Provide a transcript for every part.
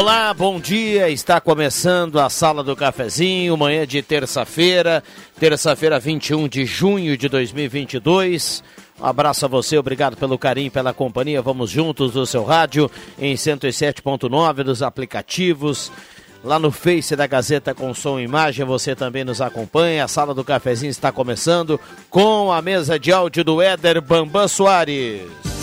Olá, bom dia. Está começando a Sala do Cafezinho, manhã de terça-feira, terça-feira 21 de junho de 2022. Um abraço a você, obrigado pelo carinho, pela companhia. Vamos juntos do seu rádio em 107.9 dos aplicativos. Lá no Face da Gazeta com som e imagem, você também nos acompanha. A Sala do Cafezinho está começando com a mesa de áudio do Éder Bambam Soares.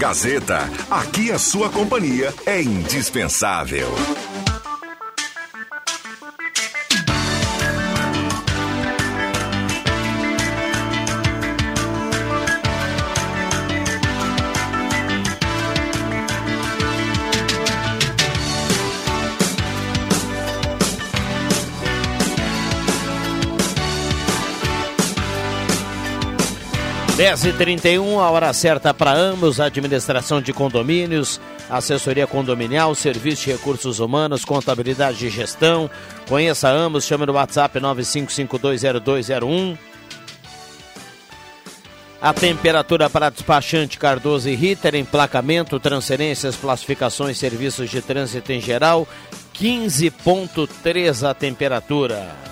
Gazeta, aqui a sua companhia é indispensável. 10h31, a hora certa para ambos, administração de condomínios, assessoria condominial, serviço de recursos humanos, contabilidade e gestão. Conheça ambos, chame no WhatsApp 95520201. A temperatura para despachante Cardoso e Ritter, emplacamento, transferências, classificações, serviços de trânsito em geral, 15.3 a temperatura.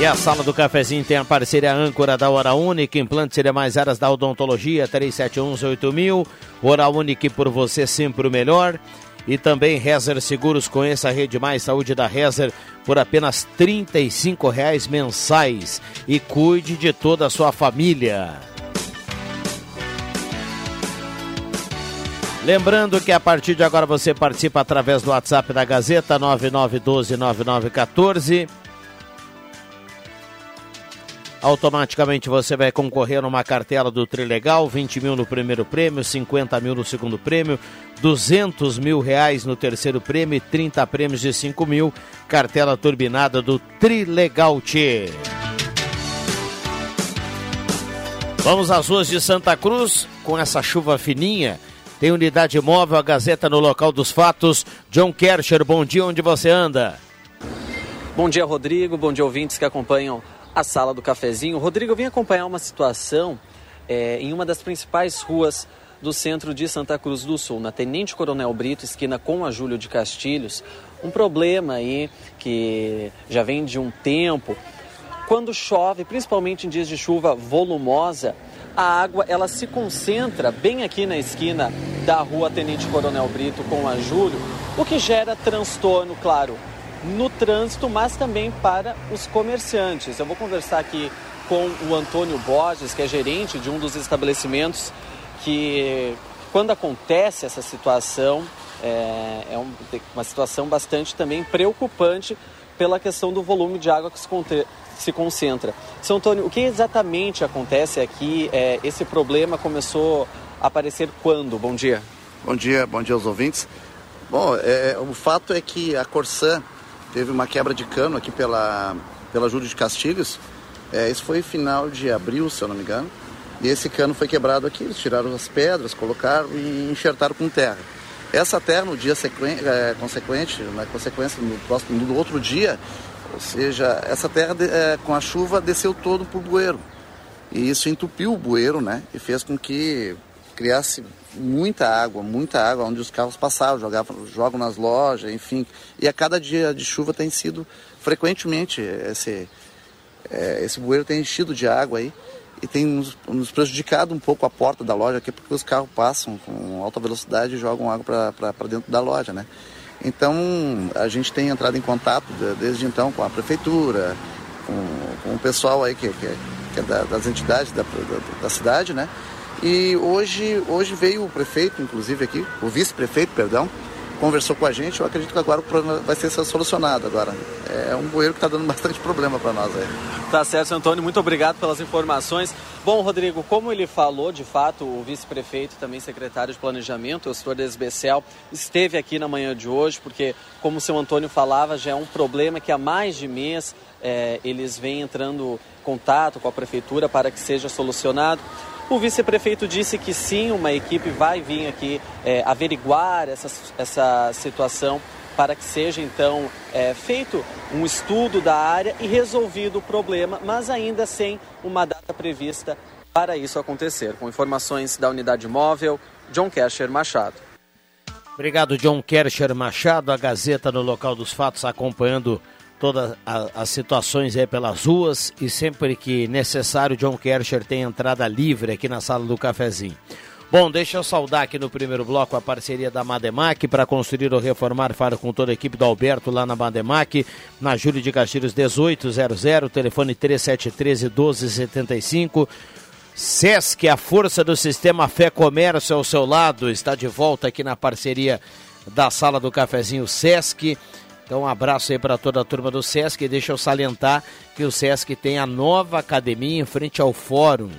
E a sala do cafezinho tem a parceria âncora da Hora Única, implantes e demais áreas da odontologia, 3718000. Hora Única por você sempre o melhor. E também Rezer Seguros, conheça a Rede Mais Saúde da Rezer por apenas R$ reais mensais. E cuide de toda a sua família. Lembrando que a partir de agora você participa através do WhatsApp da Gazeta 9912 9914 Automaticamente você vai concorrer numa cartela do Trilegal, 20 mil no primeiro prêmio, 50 mil no segundo prêmio, 200 mil reais no terceiro prêmio e 30 prêmios de 5 mil. Cartela turbinada do Trilegal Tchê. Vamos às ruas de Santa Cruz com essa chuva fininha. Tem unidade móvel, a Gazeta no local dos fatos. John Kercher, bom dia, onde você anda? Bom dia, Rodrigo. Bom dia, ouvintes que acompanham a sala do cafezinho. Rodrigo, eu vim acompanhar uma situação é, em uma das principais ruas do centro de Santa Cruz do Sul, na Tenente Coronel Brito, esquina com a Júlio de Castilhos. Um problema aí que já vem de um tempo. Quando chove, principalmente em dias de chuva volumosa, a água ela se concentra bem aqui na esquina da rua Tenente Coronel Brito com a Júlio, o que gera transtorno, claro, no trânsito, mas também para os comerciantes. Eu vou conversar aqui com o Antônio Borges, que é gerente de um dos estabelecimentos que, quando acontece essa situação, é, é uma situação bastante também preocupante pela questão do volume de água que se, se concentra. São Antônio, o que exatamente acontece aqui? É, esse problema começou a aparecer quando? Bom dia. Bom dia, bom dia aos ouvintes. Bom, é, o fato é que a Corsã teve uma quebra de cano aqui pela, pela Júlio de Castilhos. É, isso foi final de abril, se eu não me engano. E esse cano foi quebrado aqui, eles tiraram as pedras, colocaram e enxertaram com terra. Essa terra, no dia é, consequente, na consequência, no, próximo, no outro dia, ou seja, essa terra é, com a chuva desceu todo para o bueiro. E isso entupiu o bueiro, né? E fez com que criasse muita água, muita água, onde os carros passavam, jogavam, jogam nas lojas, enfim. E a cada dia de chuva tem sido frequentemente esse, é, esse bueiro tem enchido de água aí e tem nos, nos, prejudicado um pouco a porta da loja aqui porque os carros passam com alta velocidade e jogam água para dentro da loja, né? Então a gente tem entrado em contato desde então com a prefeitura, com, com o pessoal aí que, que, que é da, das entidades da, da, da cidade, né? E hoje, hoje veio o prefeito, inclusive aqui, o vice-prefeito, perdão, conversou com a gente. Eu acredito que agora o problema vai ser solucionado agora. É um bueiro que está dando bastante problema para nós aí. Tá certo, Antônio. Muito obrigado pelas informações. Bom, Rodrigo, como ele falou, de fato, o vice-prefeito, também secretário de Planejamento, o senhor Desbecel, esteve aqui na manhã de hoje, porque, como o seu Antônio falava, já é um problema que há mais de mês é, eles vêm entrando em contato com a prefeitura para que seja solucionado. O vice-prefeito disse que sim, uma equipe vai vir aqui é, averiguar essa, essa situação para que seja então é, feito um estudo da área e resolvido o problema, mas ainda sem uma data prevista para isso acontecer. Com informações da unidade móvel, John Kercher Machado. Obrigado, John Kercher Machado, a Gazeta no local dos fatos, acompanhando todas as situações aí pelas ruas e sempre que necessário, John Kercher tem entrada livre aqui na sala do cafezinho. Bom, deixa eu saudar aqui no primeiro bloco a parceria da Mademac para construir ou reformar. Fala com toda a equipe do Alberto lá na Mademac, na Júlio de Castilhos 1800, telefone 3713 1275. Sesc, a força do sistema Fé Comércio ao seu lado, está de volta aqui na parceria da Sala do Cafezinho Sesc. Então, um abraço aí para toda a turma do Sesc. Deixa eu salientar que o Sesc tem a nova academia em frente ao Fórum.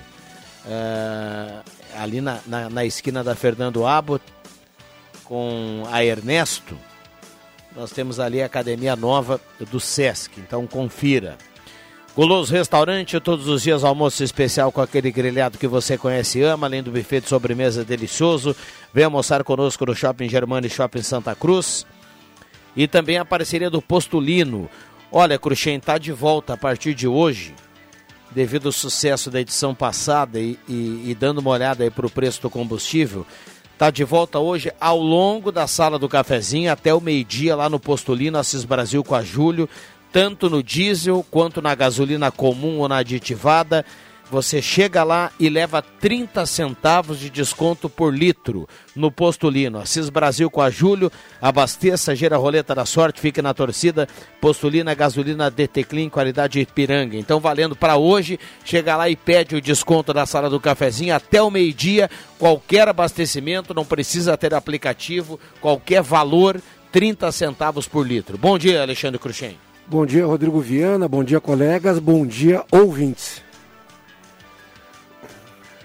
Uh, ali na, na, na esquina da Fernando Abbott com a Ernesto, nós temos ali a academia nova do Sesc, então confira. Guloso Restaurante, todos os dias almoço especial com aquele grelhado que você conhece e ama, além do buffet de sobremesa delicioso. Vem almoçar conosco no Shopping Germano e Shopping Santa Cruz. E também a parceria do Postulino. Olha, Cruxem, está de volta a partir de hoje devido ao sucesso da edição passada e, e, e dando uma olhada aí para o preço do combustível, está de volta hoje ao longo da sala do cafezinho até o meio-dia lá no Postulino Assis Brasil com a Júlio, tanto no diesel quanto na gasolina comum ou na aditivada. Você chega lá e leva 30 centavos de desconto por litro no Postulino. Assis Brasil com a Júlio, abasteça, gira a roleta da sorte, fique na torcida. Postulina, gasolina DT Clean, qualidade Ipiranga. Então, valendo para hoje, chega lá e pede o desconto da sala do cafezinho até o meio-dia. Qualquer abastecimento, não precisa ter aplicativo, qualquer valor, 30 centavos por litro. Bom dia, Alexandre Cruxem. Bom dia, Rodrigo Viana. Bom dia, colegas. Bom dia, ouvintes.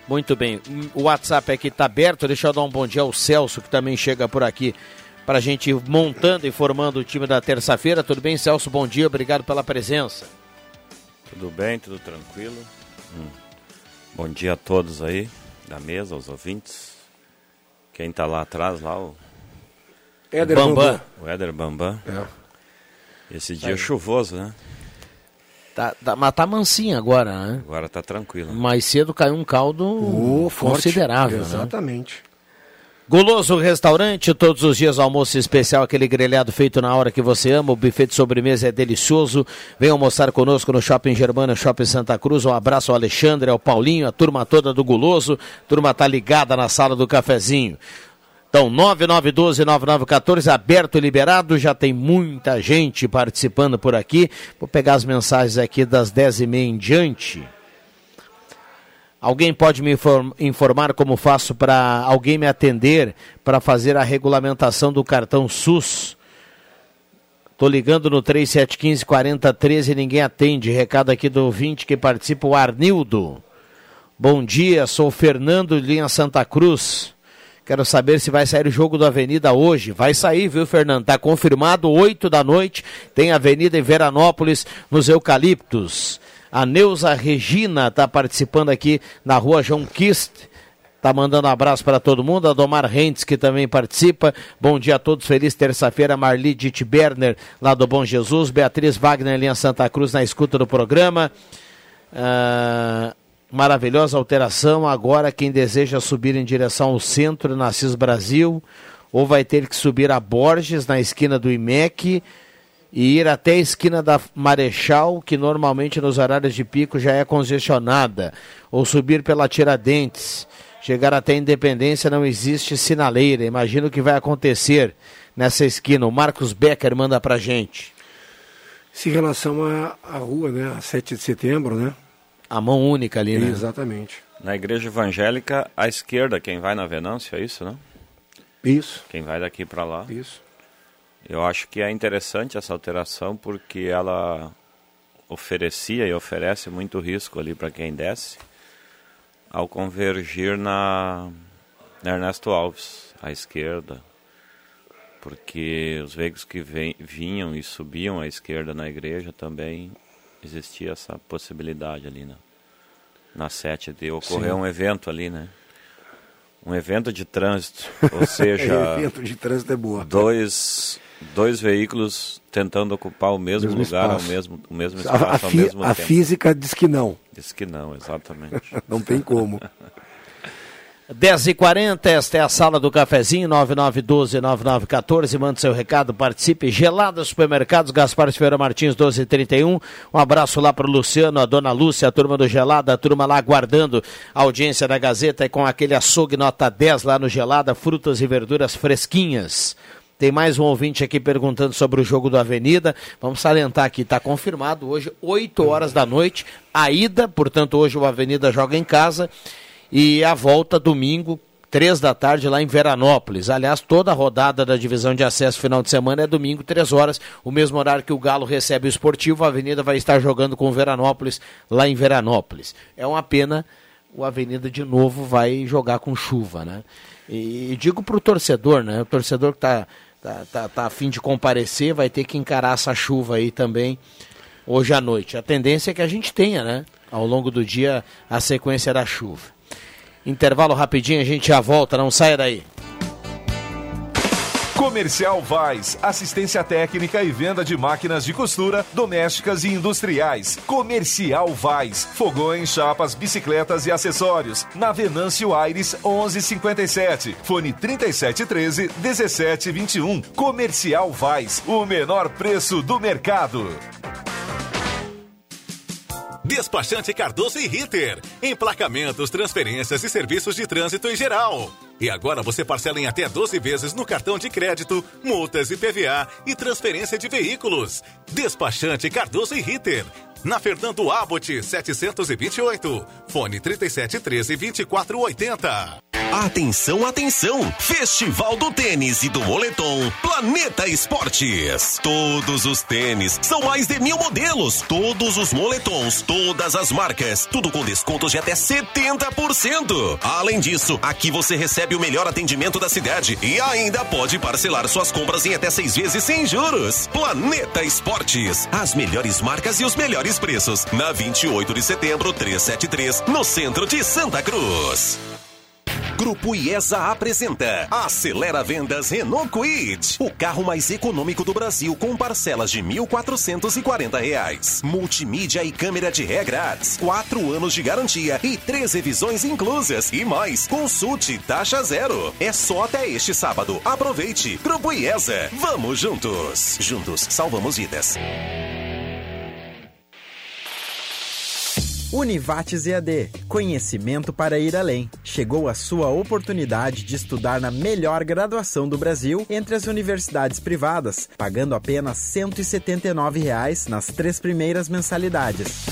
Muito bem. O WhatsApp aqui está aberto. Deixa eu dar um bom dia ao Celso, que também chega por aqui para a gente ir montando e formando o time da terça-feira. Tudo bem, Celso? Bom dia, obrigado pela presença. Tudo bem, tudo tranquilo. Hum. Bom dia a todos aí da mesa, aos ouvintes. Quem está lá atrás, lá, o Éder Bambam. O Éder Bambam. É. Esse dia é chuvoso, né? Tá, tá, mas tá mansinha agora, né? Agora tá tranquilo. Mais cedo caiu um caldo oh, considerável. Forte. Exatamente. Né? Goloso Restaurante, todos os dias almoço especial, aquele grelhado feito na hora que você ama, o buffet de sobremesa é delicioso. Vem almoçar conosco no Shopping Germana, Shopping Santa Cruz. Um abraço ao Alexandre, ao Paulinho, a turma toda do Guloso. turma tá ligada na sala do cafezinho. Então, 9912-9914, aberto e liberado, já tem muita gente participando por aqui. Vou pegar as mensagens aqui das 10h30 em diante. Alguém pode me informar como faço para alguém me atender para fazer a regulamentação do cartão SUS? Estou ligando no 3715 4013 e ninguém atende. Recado aqui do ouvinte que participa, o Arnildo. Bom dia, sou Fernando Linha Santa Cruz. Quero saber se vai sair o jogo do Avenida hoje. Vai sair, viu, Fernando? Está confirmado, 8 da noite. Tem Avenida em Veranópolis, nos Eucaliptos. A Neuza Regina está participando aqui na rua João Kist. Tá mandando um abraço para todo mundo. A Domar Rentes, que também participa. Bom dia a todos. Feliz terça-feira. Marli Dittberner, lá do Bom Jesus. Beatriz Wagner, linha Santa Cruz, na escuta do programa. Uh, maravilhosa alteração. Agora, quem deseja subir em direção ao centro, na CIS Brasil, ou vai ter que subir a Borges, na esquina do IMEC, e ir até a esquina da Marechal, que normalmente nos horários de pico já é congestionada, ou subir pela Tiradentes. Chegar até a Independência não existe sinaleira. Imagina o que vai acontecer nessa esquina. O Marcos Becker manda pra gente. Se em relação à rua, né, a 7 de setembro, né? A mão única ali, né? Exatamente. Na igreja evangélica, à esquerda, quem vai na Venâncio, é isso, não? Isso. Quem vai daqui para lá. Isso. Eu acho que é interessante essa alteração porque ela oferecia e oferece muito risco ali para quem desce ao convergir na, na Ernesto Alves, à esquerda, porque os veículos que vem, vinham e subiam à esquerda na igreja também existia essa possibilidade ali, né? Na sete de ocorrer Sim. um evento ali, né? um evento de trânsito, ou seja, evento de trânsito é boa. dois, dois veículos tentando ocupar o mesmo, Mesmo lugar espaço. ao mesmo, o mesmo A, espaço a ao fi- mesmo a tempo. física diz que não. Diz que não, exatamente. Não tem como. 10h40, esta é a sala do cafezinho, 9912-9914. Manda seu recado, participe. Gelada Supermercados, Gaspar Ferreira Martins, 1231. Um abraço lá para o Luciano, a dona Lúcia, a turma do Gelada, a turma lá aguardando a audiência da Gazeta e com aquele açougue nota 10 lá no Gelada, frutas e verduras fresquinhas. Tem mais um ouvinte aqui perguntando sobre o jogo do Avenida. Vamos salientar aqui, está confirmado hoje, 8 horas da noite, a ida, portanto, hoje o Avenida joga em casa e a volta domingo, três da tarde, lá em Veranópolis. Aliás, toda a rodada da divisão de acesso final de semana é domingo, três horas, o mesmo horário que o Galo recebe o esportivo, a Avenida vai estar jogando com o Veranópolis lá em Veranópolis. É uma pena, o Avenida de novo vai jogar com chuva, né? E, e digo para o torcedor, né? O torcedor que está tá, tá, tá a fim de comparecer vai ter que encarar essa chuva aí também hoje à noite. A tendência é que a gente tenha, né? Ao longo do dia, a sequência da chuva. Intervalo rapidinho, a gente já volta, não saia daí. Comercial Vaz, assistência técnica e venda de máquinas de costura, domésticas e industriais. Comercial Vaz, fogões, chapas, bicicletas e acessórios. Na Venâncio Aires 1157, fone 3713 1721. Comercial Vaz, o menor preço do mercado. Despachante Cardoso e Ritter. Emplacamentos, transferências e serviços de trânsito em geral. E agora você parcela em até 12 vezes no cartão de crédito, multas e PVA e transferência de veículos. Despachante Cardoso e Ritter. Na Fernando Abbott 728. Fone 3713 2480. Atenção, atenção! Festival do Tênis e do Moletom Planeta Esportes. Todos os tênis, são mais de mil modelos. Todos os moletons, todas as marcas, tudo com descontos de até 70%. Além disso, aqui você recebe o melhor atendimento da cidade e ainda pode parcelar suas compras em até seis vezes sem juros. Planeta Esportes, as melhores marcas e os melhores preços. Na 28 de setembro, 373, no centro de Santa Cruz. Grupo IESA apresenta Acelera Vendas Renault Kwid. O carro mais econômico do Brasil com parcelas de 1.440 reais. Multimídia e câmera de ré grátis. Quatro anos de garantia e três revisões inclusas. E mais, consulte taxa zero. É só até este sábado. Aproveite. Grupo IESA. Vamos juntos. Juntos salvamos vidas. Univates EAD, conhecimento para ir além. Chegou a sua oportunidade de estudar na melhor graduação do Brasil entre as universidades privadas, pagando apenas 179 reais nas três primeiras mensalidades.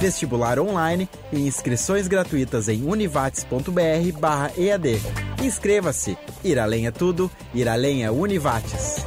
Vestibular online e inscrições gratuitas em univates.br/ead. Inscreva-se. Ir além é tudo, ir além é Univates.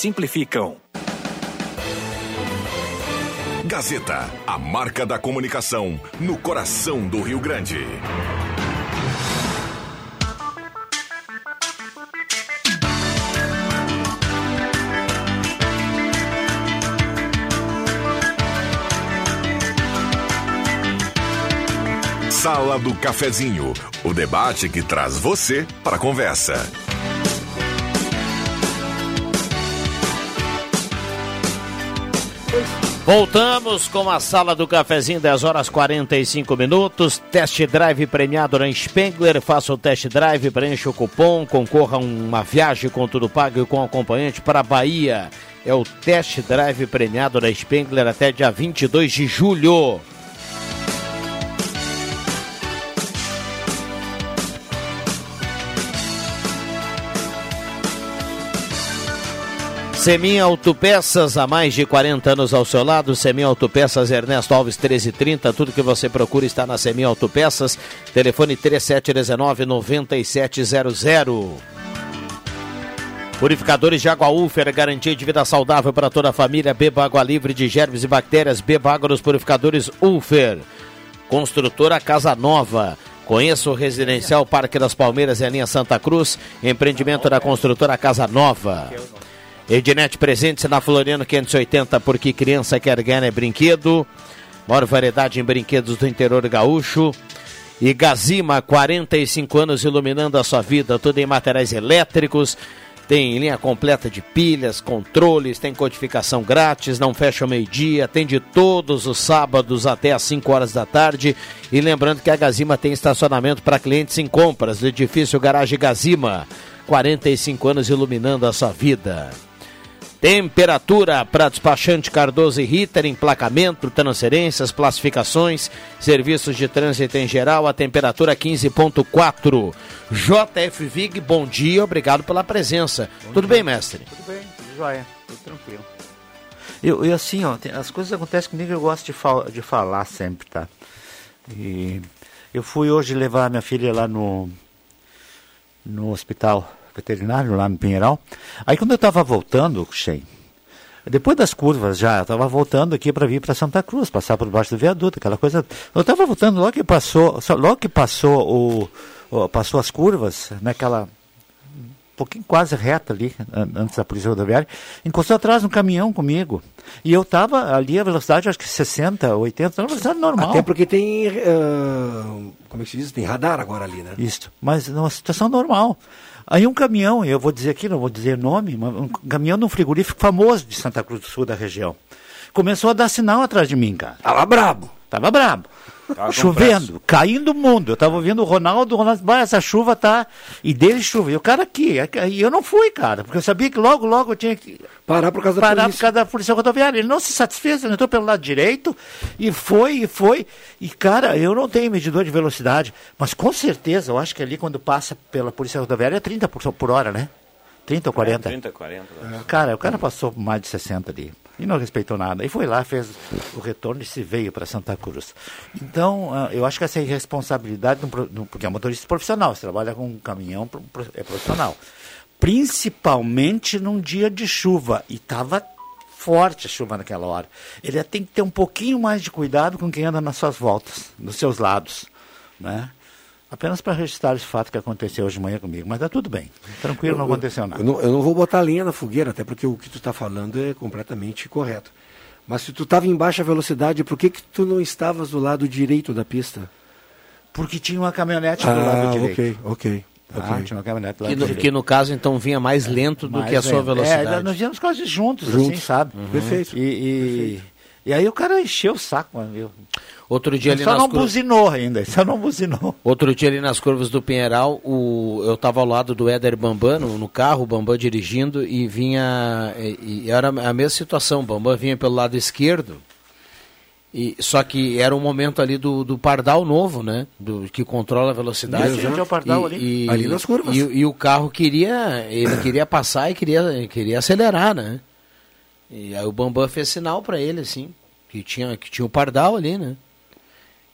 simplificam. Gazeta, a marca da comunicação no coração do Rio Grande. Sala do Cafezinho, o debate que traz você para a conversa. Voltamos com a sala do cafezinho, 10 horas 45 minutos. Test drive premiado na Spengler. Faça o test drive, preencha o cupom, concorra a uma viagem com tudo pago e com acompanhante para a Bahia. É o test drive premiado na Spengler até dia 22 de julho. Semin Autopeças, há mais de 40 anos ao seu lado. Semin Autopeças, Ernesto Alves 1330. Tudo que você procura está na Semin Autopeças. Telefone 3719-9700. Purificadores de água Ufer, garantia de vida saudável para toda a família. Beba água livre de germes e bactérias. Beba água nos purificadores Ufer. Construtora Casa Nova. Conheça o Residencial Parque das Palmeiras em linha Santa Cruz. Empreendimento da construtora Casa Nova. Ednet presente na Floriano 580, porque criança quer ganhar é brinquedo. Maior variedade em brinquedos do interior gaúcho. E Gazima, 45 anos iluminando a sua vida, tudo em materiais elétricos. Tem linha completa de pilhas, controles, tem codificação grátis, não fecha ao meio-dia, atende todos os sábados até às 5 horas da tarde. E lembrando que a Gazima tem estacionamento para clientes em compras do edifício Garagem Gazima. 45 anos iluminando a sua vida. Temperatura para despachante Cardoso e Ritter, emplacamento, transferências, classificações, serviços de trânsito em geral, a temperatura 15.4. JF Vig, bom dia, obrigado pela presença. Bom tudo dia. bem, mestre? Tudo bem, tudo jóia, tudo tranquilo. Eu, eu assim, ó, tem, as coisas acontecem comigo, eu gosto de, fal de falar sempre, tá? E eu fui hoje levar minha filha lá no, no hospital veterinário lá no Pinheiral. Aí quando eu estava voltando, depois das curvas já, eu estava voltando aqui para vir para Santa Cruz, passar por baixo do viaduto, aquela coisa. Eu estava voltando logo que passou, logo que passou o, passou as curvas, naquela pouquinho quase reta ali, antes da polícia rodoviária, encostou atrás um caminhão comigo. E eu estava ali a velocidade, acho que 60, 80, na velocidade normal. Até porque tem, uh, como é que se diz? Tem radar agora ali, né? Isso, mas numa situação normal. Aí um caminhão, eu vou dizer aqui, não vou dizer nome, um caminhão de um frigorífico famoso de Santa Cruz do Sul, da região, começou a dar sinal atrás de mim, cara. Tava brabo. Tava brabo. Tava Chovendo, caindo o mundo. Eu tava ouvindo o Ronaldo, o Ronaldo, ah, essa chuva tá. E dele chuva. E o cara aqui. E eu não fui, cara, porque eu sabia que logo, logo eu tinha que. Parar por causa da parar polícia. por causa da polícia rodoviária. Ele não se satisfez, ele entrou pelo lado direito e foi, e foi. E, cara, eu não tenho medidor de velocidade, mas com certeza, eu acho que ali quando passa pela polícia rodoviária é 30 por, por hora, né? 30 ou 40? É, 30, 40. É. Cara, o cara passou mais de 60 ali e não respeitou nada. E foi lá, fez o retorno e se veio para Santa Cruz. Então, ah, eu acho que essa irresponsabilidade, porque é motorista profissional, você trabalha com um caminhão, é profissional. Principalmente num dia de chuva. E estava forte a chuva naquela hora. Ele tem que ter um pouquinho mais de cuidado com quem anda nas suas voltas, nos seus lados. Né? Apenas para registrar esse fato que aconteceu hoje de manhã comigo. Mas está tudo bem. Tranquilo, não aconteceu nada. Eu não, eu não vou botar linha na fogueira, até porque o que tu está falando é completamente correto. Mas se tu estava em baixa velocidade, por que, que tu não estavas do lado direito da pista? Porque tinha uma caminhonete do ah, lado direito. Ok, ok. Ah, okay. tinha uma caminhonete lá que, no, que no caso então vinha mais lento do mais que a sua velocidade. É, nós viemos quase juntos, assim, juntos. assim, sabe? Uhum. Perfeito. E, e, Perfeito. E, aí o cara encheu o saco, mano. Outro dia ali só nas não buzinou ainda, só não buzinou. Outro dia ali nas curvas do Pinheiral, o, eu estava ao lado do Éder Bambam no, no, carro, o Bambam dirigindo e vinha. E, e, era a mesma situação, o Bambam vinha pelo lado esquerdo. E, só que era um momento ali do, do pardal novo, né? Do, que controla a velocidade. Sim, o pardal e, ali. E, ali nas curvas. E, e, o carro queria. Ele queria passar e queria, queria acelerar, né? E aí o Bambam fez sinal para ele, assim. Que tinha, que tinha o pardal ali, né?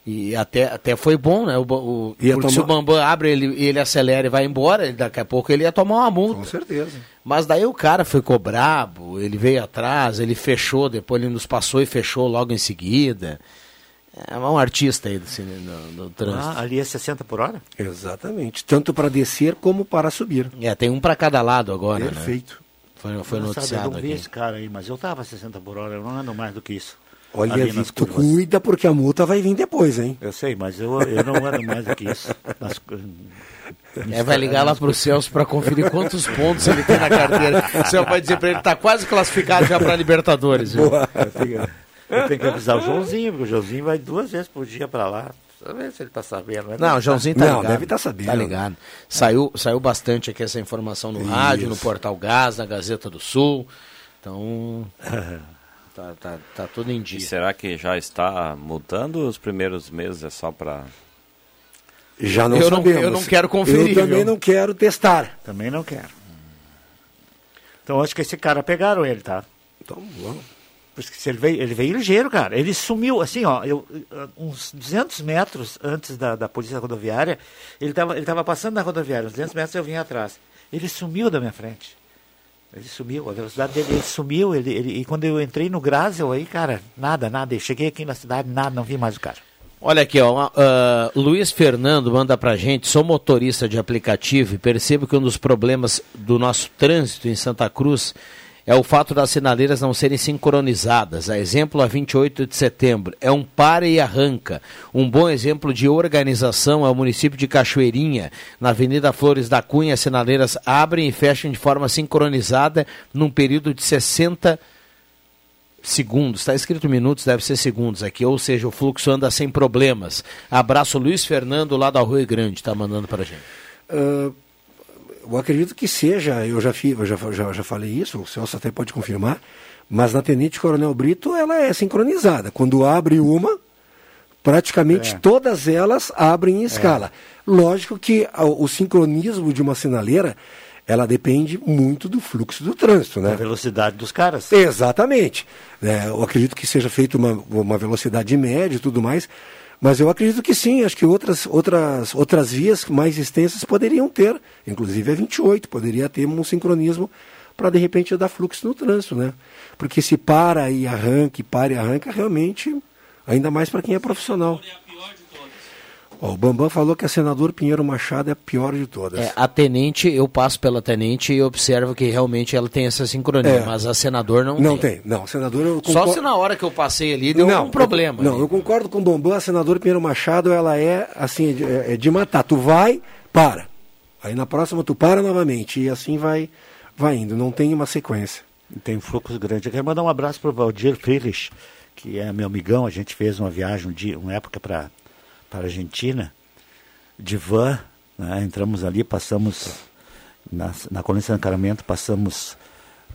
E até, até foi bom, né? O, o porque tomar... se o Bambam abre, ele, ele acelera e vai embora, ele, daqui a pouco ele ia tomar uma multa. Com certeza. Mas daí o cara ficou brabo, ele veio atrás, ele fechou, depois ele nos passou e fechou logo em seguida. É um artista aí do, no, no trânsito. Ah, ali é 60 por hora? Exatamente. Tanto para descer como para subir. É, tem um para cada lado agora. Perfeito. Né? Foi, foi noticiado sabe, eu não vi aqui. esse cara aí, mas eu tava 60 por hora, eu não ando mais do que isso. Olha, Vitor, cuida porque a multa vai vir depois, hein? Eu sei, mas eu, eu não ando mais do que isso. Nas É, vai ligar lá pro Celso para conferir quantos pontos ele tem na carteira. O Celso vai dizer para ele que tá quase classificado já para Libertadores. tenho, eu tenho que avisar o Joãozinho, porque o Joãozinho vai duas vezes por dia para lá. Ver se ele tá sabendo. Não, o Joãozinho tá Não, ligado. deve tá sabendo. Tá ligado. Saiu, saiu bastante aqui essa informação no rádio, no Portal Gás, na Gazeta do Sul. Então, tá, tá, tá tudo em E dia. será que já está mudando os primeiros meses? É só para. Já não Eu não- sabemos. eu não quero conferir, Eu também viu? não quero testar. Também não quero. Então acho que esse cara pegaram ele, tá? Então, vamos. Ele veio, ligeiro, cara. Ele sumiu, assim, ó, eu, uh, uns 200 metros antes da, da polícia rodoviária, ele estava ele tava passando na rodoviária, uns 200 metros eu vim atrás. Ele sumiu da minha frente. Ele sumiu, a velocidade dele, ele sumiu, ele, ele- e quando eu entrei no Grasel aí, cara, nada, nada. Eu cheguei aqui na cidade, nada, não vi mais o cara. Olha aqui, ó, ah, Luiz Fernando manda pra gente, sou motorista de aplicativo e percebo que um dos problemas do nosso trânsito em Santa Cruz é o fato das sinaleiras não serem sincronizadas. A exemplo, a 28 de setembro, é um para e arranca. Um bom exemplo de organização é o município de Cachoeirinha. Na Avenida Flores da Cunha, as sinaleiras abrem e fecham de forma sincronizada num período de 60 segundos, está escrito minutos, deve ser segundos aqui, ou seja, o fluxo anda sem problemas. Abraço Luiz Fernando lá da Rua Grande, está mandando para a gente. Ah, eu acredito que seja, eu já, fi, eu já, já, já falei isso, o Celso até pode confirmar, mas na Tenente Coronel Brito ela é sincronizada. Quando abre uma, praticamente É. todas elas abrem em escala. Lógico que a- o sincronismo de uma sinaleira, ela depende muito do fluxo do trânsito, né? A velocidade dos caras. Exatamente. É, eu acredito que seja feita uma, uma velocidade média e tudo mais, mas eu acredito que sim, acho que outras, outras, outras vias mais extensas poderiam ter, inclusive a 28, poderia ter um sincronismo para de repente dar fluxo no trânsito, né? Porque se para e arranca, e para e arranca, realmente, ainda mais para quem é profissional. Ó, o Bambam falou que a senador Pinheiro Machado é a pior de todas. É, a tenente, eu passo pela tenente e observo que realmente ela tem essa sincronia, É. mas a senador não, não tem. não, senador eu Só concordo- se na hora que eu passei ali deu não, um problema. eu- não, eu concordo com o Bambam, a senadora Pinheiro Machado, ela é assim, é de, é de matar. Tu vai, para. Aí na próxima tu para novamente. E assim vai, vai indo, não tem uma sequência. Tem um fluxo grande. Eu quero mandar um abraço para o Valdir Friedrich, que é meu amigão. A gente fez uma viagem, um dia, uma época para a Argentina, de van. né? Entramos ali, passamos na, na colônia de Sancaramento, passamos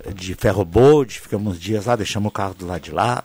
eh, de ferroboat, ficamos dias lá, deixamos o carro do lado de lá.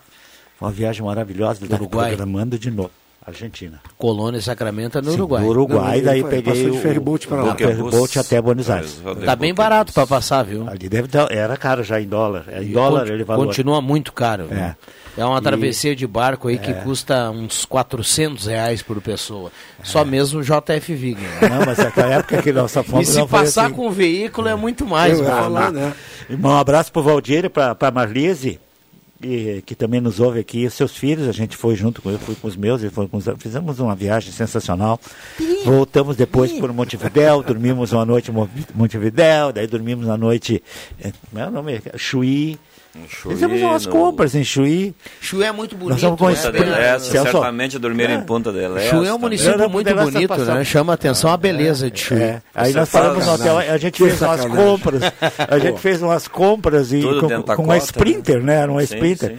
Foi uma viagem maravilhosa, Do Uruguai? programando de novo. Argentina. Colônia e Sacramento é no Sim, Uruguai. do Uruguai, Não, daí ele peguei passou de o, ferryboat pra lá. o ferryboat até Buenos Aires. Tá bem barato para passar, viu? Ali deve dar, era caro já em dólar. É, em dólar ele valor. Continua muito caro. viu? É. É uma E- travessia de barco aí que É. custa uns 400 reais por pessoa. Só mesmo o JF Vig. né? Não, mas naquela época que nós só E fomos... se passar assim. com o veículo é muito mais. Eu falar, né? Irmão, um abraço pro Valdir e pra, pra Marlise, e, que também nos ouve aqui, os seus filhos, a gente foi junto com eu, fui com os meus, ele foi com os, fizemos uma viagem sensacional. Voltamos depois por Montevidéu, dormimos uma noite em Mo- Montevidéu, daí dormimos na noite, eh, como é o nome? Chuí. Fizemos umas no- compras em Chuí. Chuí é muito bonito. Nós somos com né? Punta Espírito- del Este, Celso, certamente dormir em Punta del Este. Chuí é um também. município Era muito bonito, né? Chama a atenção a beleza de Chuí. É, aí Você nós paramos no hotel, a gente fez umas compras, a gente fez umas compras e Tudo com, com uma cota, Sprinter, né? Era uma Sim, Sprinter. sim.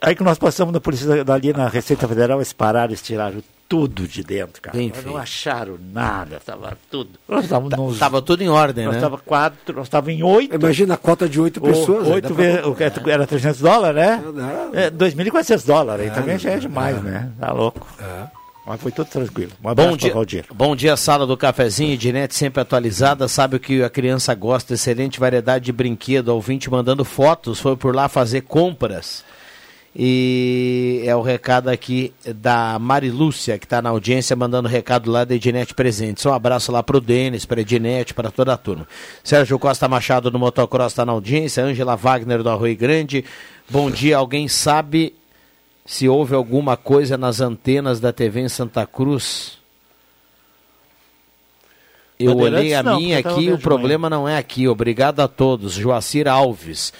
Aí que nós passamos na polícia dali na Receita Federal, eles pararam, eles tiraram tudo de dentro, cara. Bem não acharam nada, tava tudo. Nós estávamos nos... Tava tudo em ordem, nós né? estava quatro, nós estávamos em oito. Imagina a cota de oito pessoas. Né? oito pra- que era 300 dólares, né? É, 2.400 dólares, aí também já é demais, né? Tá louco. Mas foi tudo tranquilo. Um Bom dia, Valdir. bom dia, sala do cafezinho, Dinete sempre atualizada, sabe o que a criança gosta, excelente variedade de brinquedo, ouvinte mandando fotos, foi por lá fazer compras. E é o recado aqui da Marilúcia, que está na audiência, mandando recado lá da Ednet Presentes. Um abraço lá para o Denis, para a Ednet, para toda a turma. Sérgio Costa Machado do Motocross está na audiência, Ângela Wagner do Arroio Grande. Bom dia, alguém sabe se houve alguma coisa nas antenas da TV em Santa Cruz? Eu olhei a não, minha aqui, o problema não é aqui. Obrigado a todos. Joacir Alves.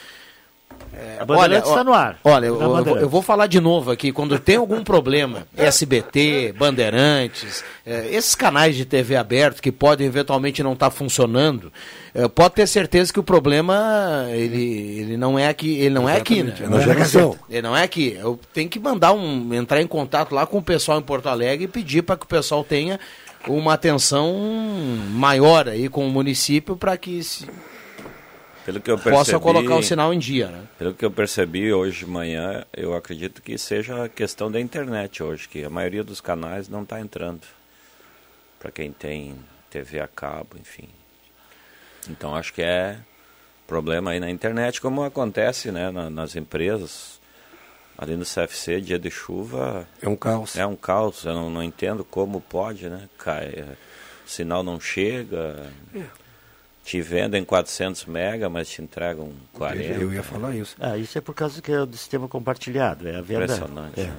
A Bandeirantes olha, está no ar. Olha, eu, eu vou, eu vou falar de novo aqui. Quando tem algum problema, SBT, Bandeirantes, eh, esses canais de TV aberto que podem eventualmente não estar funcionando, eh, pode ter certeza que o problema ele, ele não é aqui, ele não é aqui, né? Exatamente, é. Ele não é aqui. Eu tenho que mandar um, entrar em contato lá com o pessoal em Porto Alegre e pedir para que o pessoal tenha uma atenção maior aí com o município para que se Pelo que eu percebi, possa colocar o sinal em dia, né? Pelo que eu percebi hoje de manhã, eu acredito que seja a questão da internet hoje, que a maioria dos canais não está entrando. Para quem tem TV a cabo, enfim. Então acho que é problema aí na internet, como acontece né, na- nas empresas. Ali no CFC, dia de chuva. É um caos. É um caos. Eu não, não entendo como pode, né? Cai, é, o sinal não chega. Te vendem 400 mega, mas te entregam 40. Eu ia falar isso. Ah, isso é por causa que é do sistema compartilhado, é a verdade. Impressionante. É.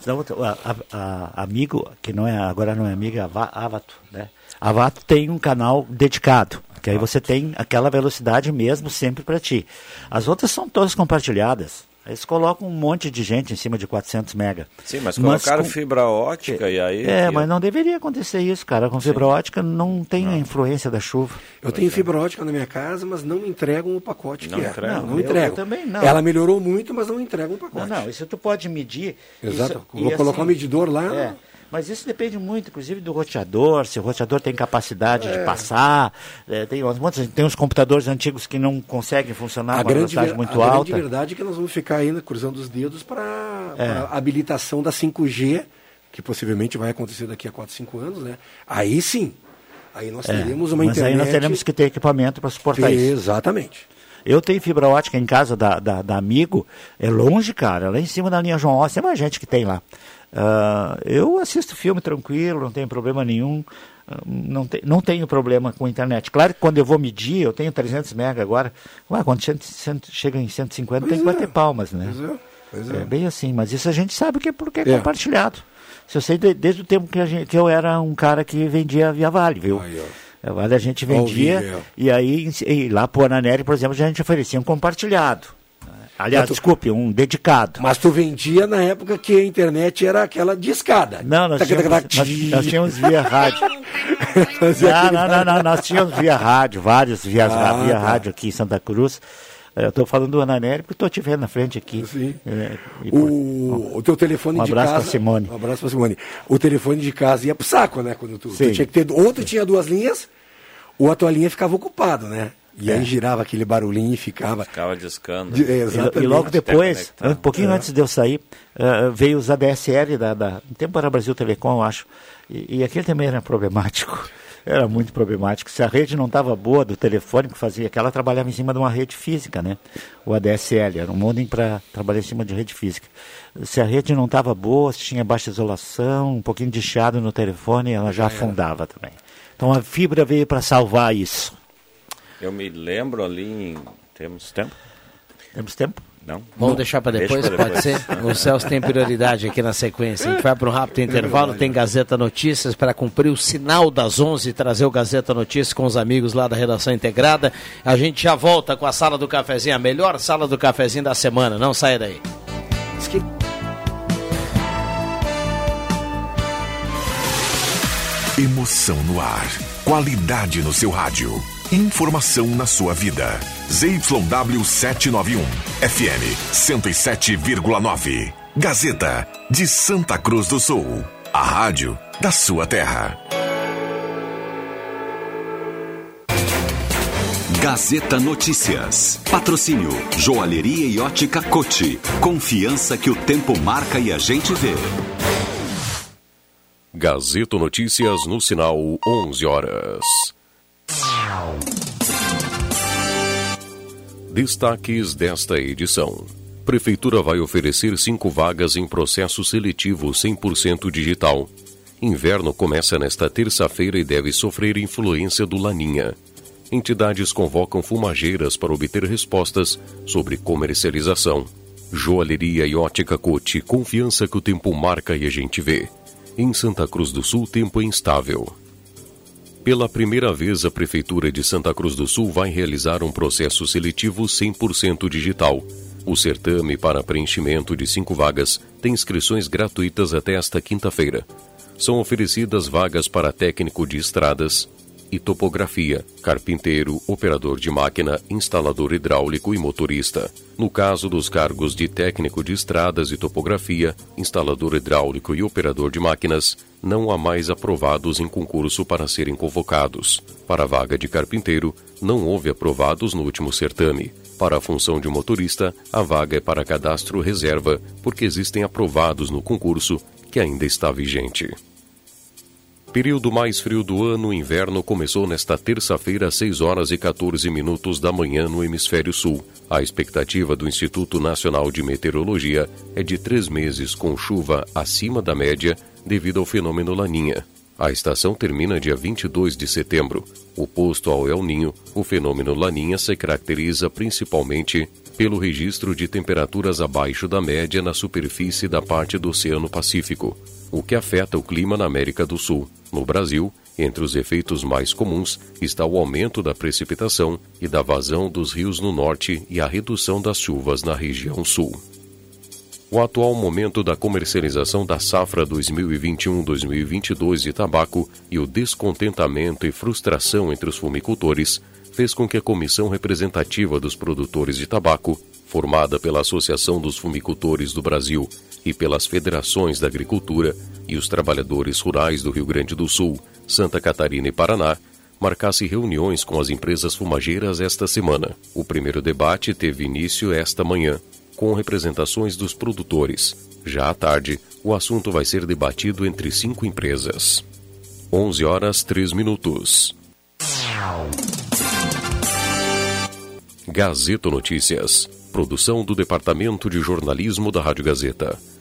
Senão, a, a- a- amigo, que não é, agora não é amiga, Ava- Avato, né? Avato tem um canal dedicado, que aí você tem aquela velocidade mesmo sempre para ti. As outras são todas compartilhadas. Eles colocam um monte de gente em cima de 400 mega. Sim, mas colocaram com- fibra ótica e aí. É, mas não deveria acontecer isso, cara. Com fibra ótica não tem a influência da chuva. Eu tenho fibra ótica na minha casa, mas não me entregam o pacote Não que é. entregam? Não, não Eu- entregam. também não. Ela melhorou muito, mas não entregam o pacote. Não, não, isso tu pode medir. Exato. Isso- Vou e colocar um assim, medidor lá. É, mas isso depende muito, inclusive, do roteador, se o roteador tem capacidade É. de passar. é, tem, tem uns computadores antigos que não conseguem funcionar A uma grande, velocidade muito a alta. grande verdade é que nós vamos ficar ainda cruzando os dedos para É. a habilitação da 5G, que possivelmente vai acontecer daqui a 4, 5 anos, né? Aí sim. Aí nós É, teremos uma mas internet. aí nós teremos que ter equipamento para suportar isso. Exatamente. Eu tenho fibra ótica em casa da, da, da Amigo, é longe, cara, lá em cima da linha João Ossi, tem mais gente que tem lá. Ah, eu assisto filme tranquilo, não tenho problema nenhum, ah, não, te, não tenho problema com a internet. Claro que quando eu vou medir, eu tenho 300 mega agora, ué, quando cento- cento- chega em 150 tem que Pois é. bater palmas, né? Pois é, pois é. É bem assim, mas isso a gente sabe que é porque é, É. compartilhado. Isso eu sei de- desde o tempo que, gente- que eu era um cara que vendia via Vale, viu? A Vale a gente vendia Ao vivo, e aí e lá pro Ananeri, por exemplo, a gente oferecia um compartilhado. Aliás, tu- desculpe, um dedicado. Mas tu vendia na época que a internet era aquela discada. Não, nós tínhamos, nós, nós tínhamos via rádio. Não, não, não, não, nós tínhamos via rádio, vários via, Ah, via tá. rádio aqui em Santa Cruz. Eu estou falando do Ananeri porque estou te vendo na frente aqui. É, e por- O, o teu telefone Um de abraço casa. pra Simone. Um abraço pra Simone. O telefone de casa ia pro saco, né? Quando tu, tu Sim. tinha que ter. Ou tu tinha duas linhas, ou a tua linha ficava ocupada, né? E É. aí girava aquele barulhinho e ficava. Ficava discando. De- é, E, exatamente. e logo depois, Até um pouquinho É. antes de eu sair, eh, veio os ADSL da, da um tempo era Brasil Telecom, eu acho. E, e aquele também era problemático. Era muito problemático. Se a rede não estava boa do telefone que fazia, que ela trabalhava em cima de uma rede física, né? O ADSL, era um modem para trabalhar em cima de rede física. Se a rede não estava boa, se tinha baixa isolação, um pouquinho de chiado no telefone, ela já afundava também. Então a fibra veio para salvar isso. Eu me lembro ali em. Temos tempo? Temos tempo? Não? Vamos deixar para depois, Deixa pode ser? O Celso tem prioridade aqui na sequência. A gente vai para um rápido intervalo, tem Gazeta Notícias para cumprir o sinal das 11 e trazer o Gazeta Notícias com os amigos lá da Redação Integrada. A gente já volta com a Sala do Cafezinho, a melhor Sala do Cafezinho da semana. Não saia daí. Emoção no ar. Qualidade no seu rádio. Informação na sua vida. ZYW 791. FM 107,9. Gazeta de Santa Cruz do Sul. A rádio da sua terra. Gazeta Notícias. Patrocínio Joalheria e Ótica Cote. Confiança que o tempo marca e a gente vê. Gazeta Notícias no sinal 11 horas. Destaques desta edição. Prefeitura vai oferecer cinco vagas em processo seletivo 100% digital. Inverno começa nesta terça-feira e deve sofrer influência do Laninha. Entidades convocam fumageiras para obter respostas sobre comercialização. Joalheria e ótica Cote, confiança que o tempo marca e a gente vê. Em Santa Cruz do Sul, tempo instável. Pela primeira vez, a Prefeitura de Santa Cruz do Sul vai realizar um processo seletivo 100% digital. O certame para preenchimento de cinco vagas tem inscrições gratuitas até esta quinta-feira. São oferecidas vagas para técnico de estradas e topografia, carpinteiro, operador de máquina, instalador hidráulico e motorista. No caso dos cargos de técnico de estradas e topografia, instalador hidráulico e operador de máquinas, não há mais aprovados em concurso para serem convocados. Para a vaga de carpinteiro, não houve aprovados no último certame. Para a função de motorista, a vaga é para cadastro reserva, porque existem aprovados no concurso que ainda está vigente. Período mais frio do ano, o inverno, começou nesta terça-feira às 6 horas e 14 minutos da manhã no hemisfério sul. A expectativa do Instituto Nacional de Meteorologia é de três meses com chuva acima da média devido ao fenômeno Laninha. A estação termina dia 22 de setembro. Oposto ao El Ninho, o fenômeno Laninha se caracteriza principalmente pelo registro de temperaturas abaixo da média na superfície da parte do Oceano Pacífico, o que afeta o clima na América do Sul. No Brasil, entre os efeitos mais comuns está o aumento da precipitação e da vazão dos rios no norte e a redução das chuvas na região sul. O atual momento da comercialização da safra 2021-2022 de tabaco e o descontentamento e frustração entre os fumicultores fez com que a comissão representativa dos produtores de tabaco, formada pela Associação dos Fumicultores do Brasil e pelas federações da agricultura e os trabalhadores rurais do Rio Grande do Sul, Santa Catarina e Paraná, marcasse reuniões com as empresas fumageiras esta semana. O primeiro debate teve início esta manhã, com representações dos produtores. Já à tarde, o assunto vai ser debatido entre cinco empresas. 11 horas 3 minutos. Gazeta Notícias. Produção do Departamento de Jornalismo da Rádio Gazeta.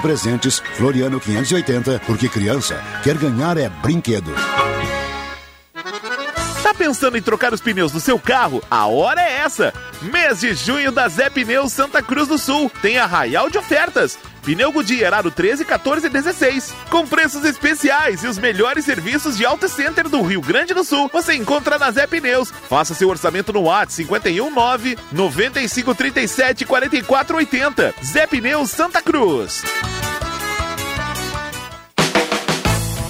Presentes, Floriano 580, porque criança quer ganhar é brinquedo. Tá pensando em trocar os pneus do seu carro? A hora é essa! Mês de junho da Zé Pneus Santa Cruz do Sul tem arraial de ofertas. Pneu Goodyear Aro 13, 14 e 16. Com preços especiais e os melhores serviços de Auto Center do Rio Grande do Sul. Você encontra na Zé Pneus. Faça seu orçamento no WhatsApp 519 9537 4480. Zé Pneus Santa Cruz.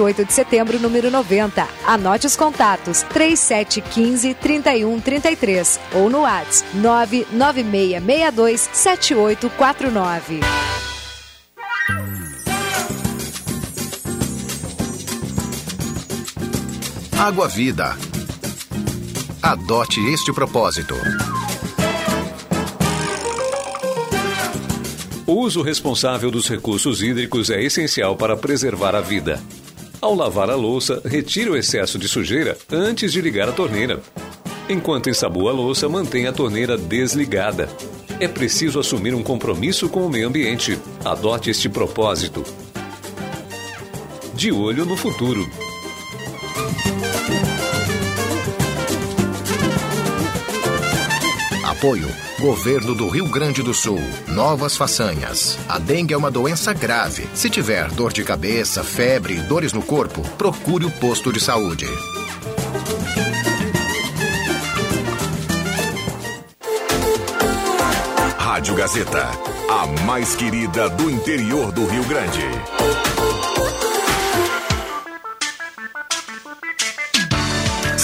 28 de setembro, número 90. Anote os contatos: 3715 3133 ou no WhatsApp 99662 7849. Água Vida. Adote este propósito. O uso responsável dos recursos hídricos é essencial para preservar a vida. Ao lavar a louça, retire o excesso de sujeira antes de ligar a torneira. Enquanto ensabua a louça, mantenha a torneira desligada. É preciso assumir um compromisso com o meio ambiente. Adote este propósito. De olho no futuro. Apoio. Governo do Rio Grande do Sul. Novas façanhas. A dengue é uma doença grave. Se tiver dor de cabeça, febre e dores no corpo, procure o posto de saúde. Rádio Gazeta, a mais querida do interior do Rio Grande.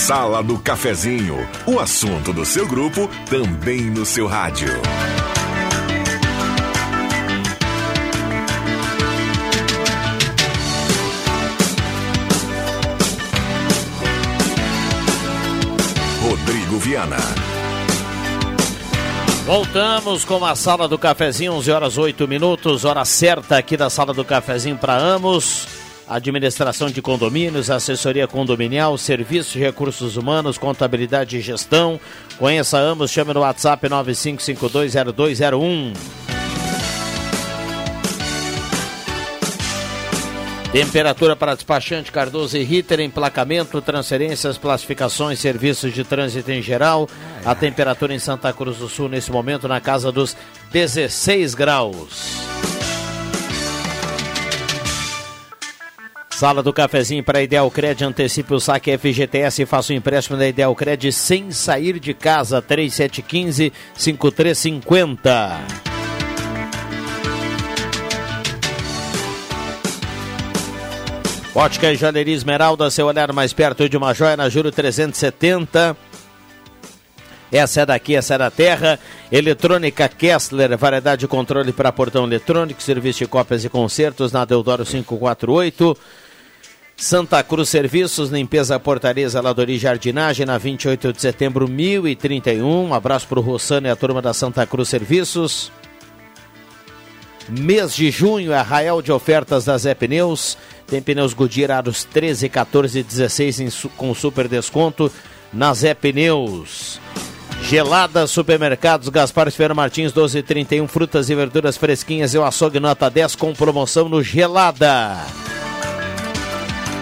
Sala do Cafezinho, o assunto do seu grupo também no seu rádio. Rodrigo Viana. Voltamos com a sala do cafezinho, 11 horas 8 minutos, hora certa aqui da sala do cafezinho para Amos. Administração de condomínios, assessoria condominial, serviços de recursos humanos, contabilidade e gestão. Conheça Amos, chame no WhatsApp 95520201. Temperatura para despachante Cardoso e Ritter, emplacamento, transferências, classificações, serviços de trânsito em geral. A temperatura em Santa Cruz do Sul nesse momento na casa dos 16 graus. Sala do cafezinho para Ideal Cred, antecipe o saque FGTS e faça o empréstimo da Ideal Cred sem sair de casa, 3715 5350. Ótica e Joalheria Esmeralda, seu olhar mais perto de uma joia na Juro 370. Essa é daqui, essa é da terra. Eletrônica Kessler, variedade de controle para portão eletrônico, serviço de cópias e concertos na Deodoro 548. Santa Cruz Serviços, limpeza, portaria, zeladoria e jardinagem na 28 de setembro 1031. Um abraço para o Rossano e a turma da Santa Cruz Serviços. Mês de junho, é arraial de ofertas da Zé Pneus. Tem pneus Goodyear aros 13, 14 e 16 em, com super desconto na Zé Pneus. Gelada Supermercados, Gaspar Ferreira Martins, 12,31. Frutas e verduras fresquinhas e o açougue nota 10 com promoção no Gelada.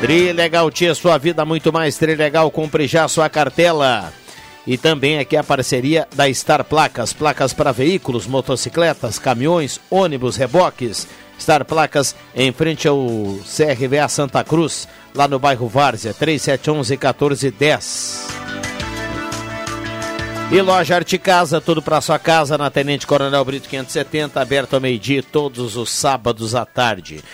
Trilegal Tia, sua vida muito mais. Trilegal, compre já sua cartela. E também aqui a parceria da Star Placas, placas para veículos, motocicletas, caminhões, ônibus, reboques. Star Placas em frente ao CRVA Santa Cruz, lá no bairro Várzea, 3711 1410. E loja Arte Casa, tudo para sua casa na Tenente Coronel Brito 570, aberto ao meio-dia todos os sábados à tarde.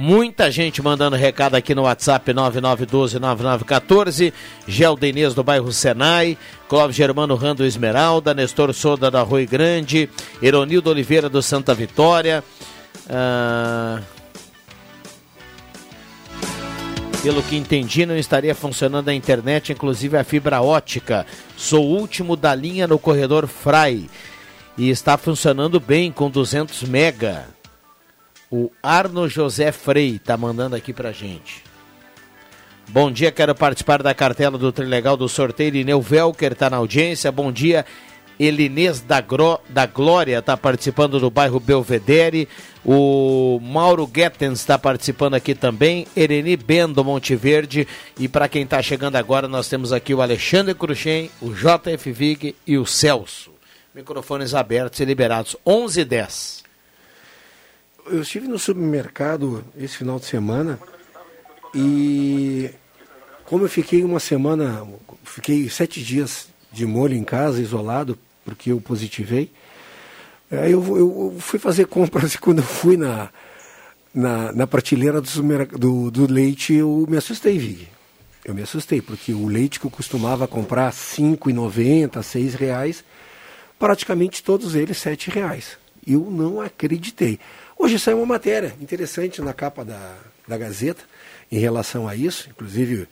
Muita gente mandando recado aqui no WhatsApp 99129914. Gel Denez do bairro Senai. Clóvis Germano Rando Esmeralda. Nestor Soda da Rui Grande. Eronildo Oliveira do Santa Vitória. Ah... Pelo que entendi, não estaria funcionando a internet, inclusive a fibra ótica. Sou o último da linha no corredor Frai e está funcionando bem com 200 mega. O Arno José Frei está mandando aqui pra gente. Bom dia, quero participar da cartela do Trilegal do sorteio. Ineu Velker está na audiência. Bom dia, Elinês da, Gro, da Glória está participando do bairro Belvedere. O Mauro Guettens está participando aqui também. Ereni Bendo Monte Verde. E para quem está chegando agora, nós temos aqui o Alexandre Cruxem, o JF Vig e o Celso. Microfones abertos e liberados. 11 e 10. Eu estive no supermercado esse final de semana e como eu fiquei uma semana, fiquei sete dias de molho em casa, isolado, porque eu positivei, aí eu, eu fui fazer compras e quando eu fui na, na, na prateleira do, do, do, leite, eu me assustei, Vig. Eu me assustei, porque o leite que eu costumava comprar R$ 5,90, R$ reais, praticamente todos eles R$ reais. Eu não acreditei. Hoje saiu uma matéria interessante na capa da, da Gazeta, em relação a isso, inclusive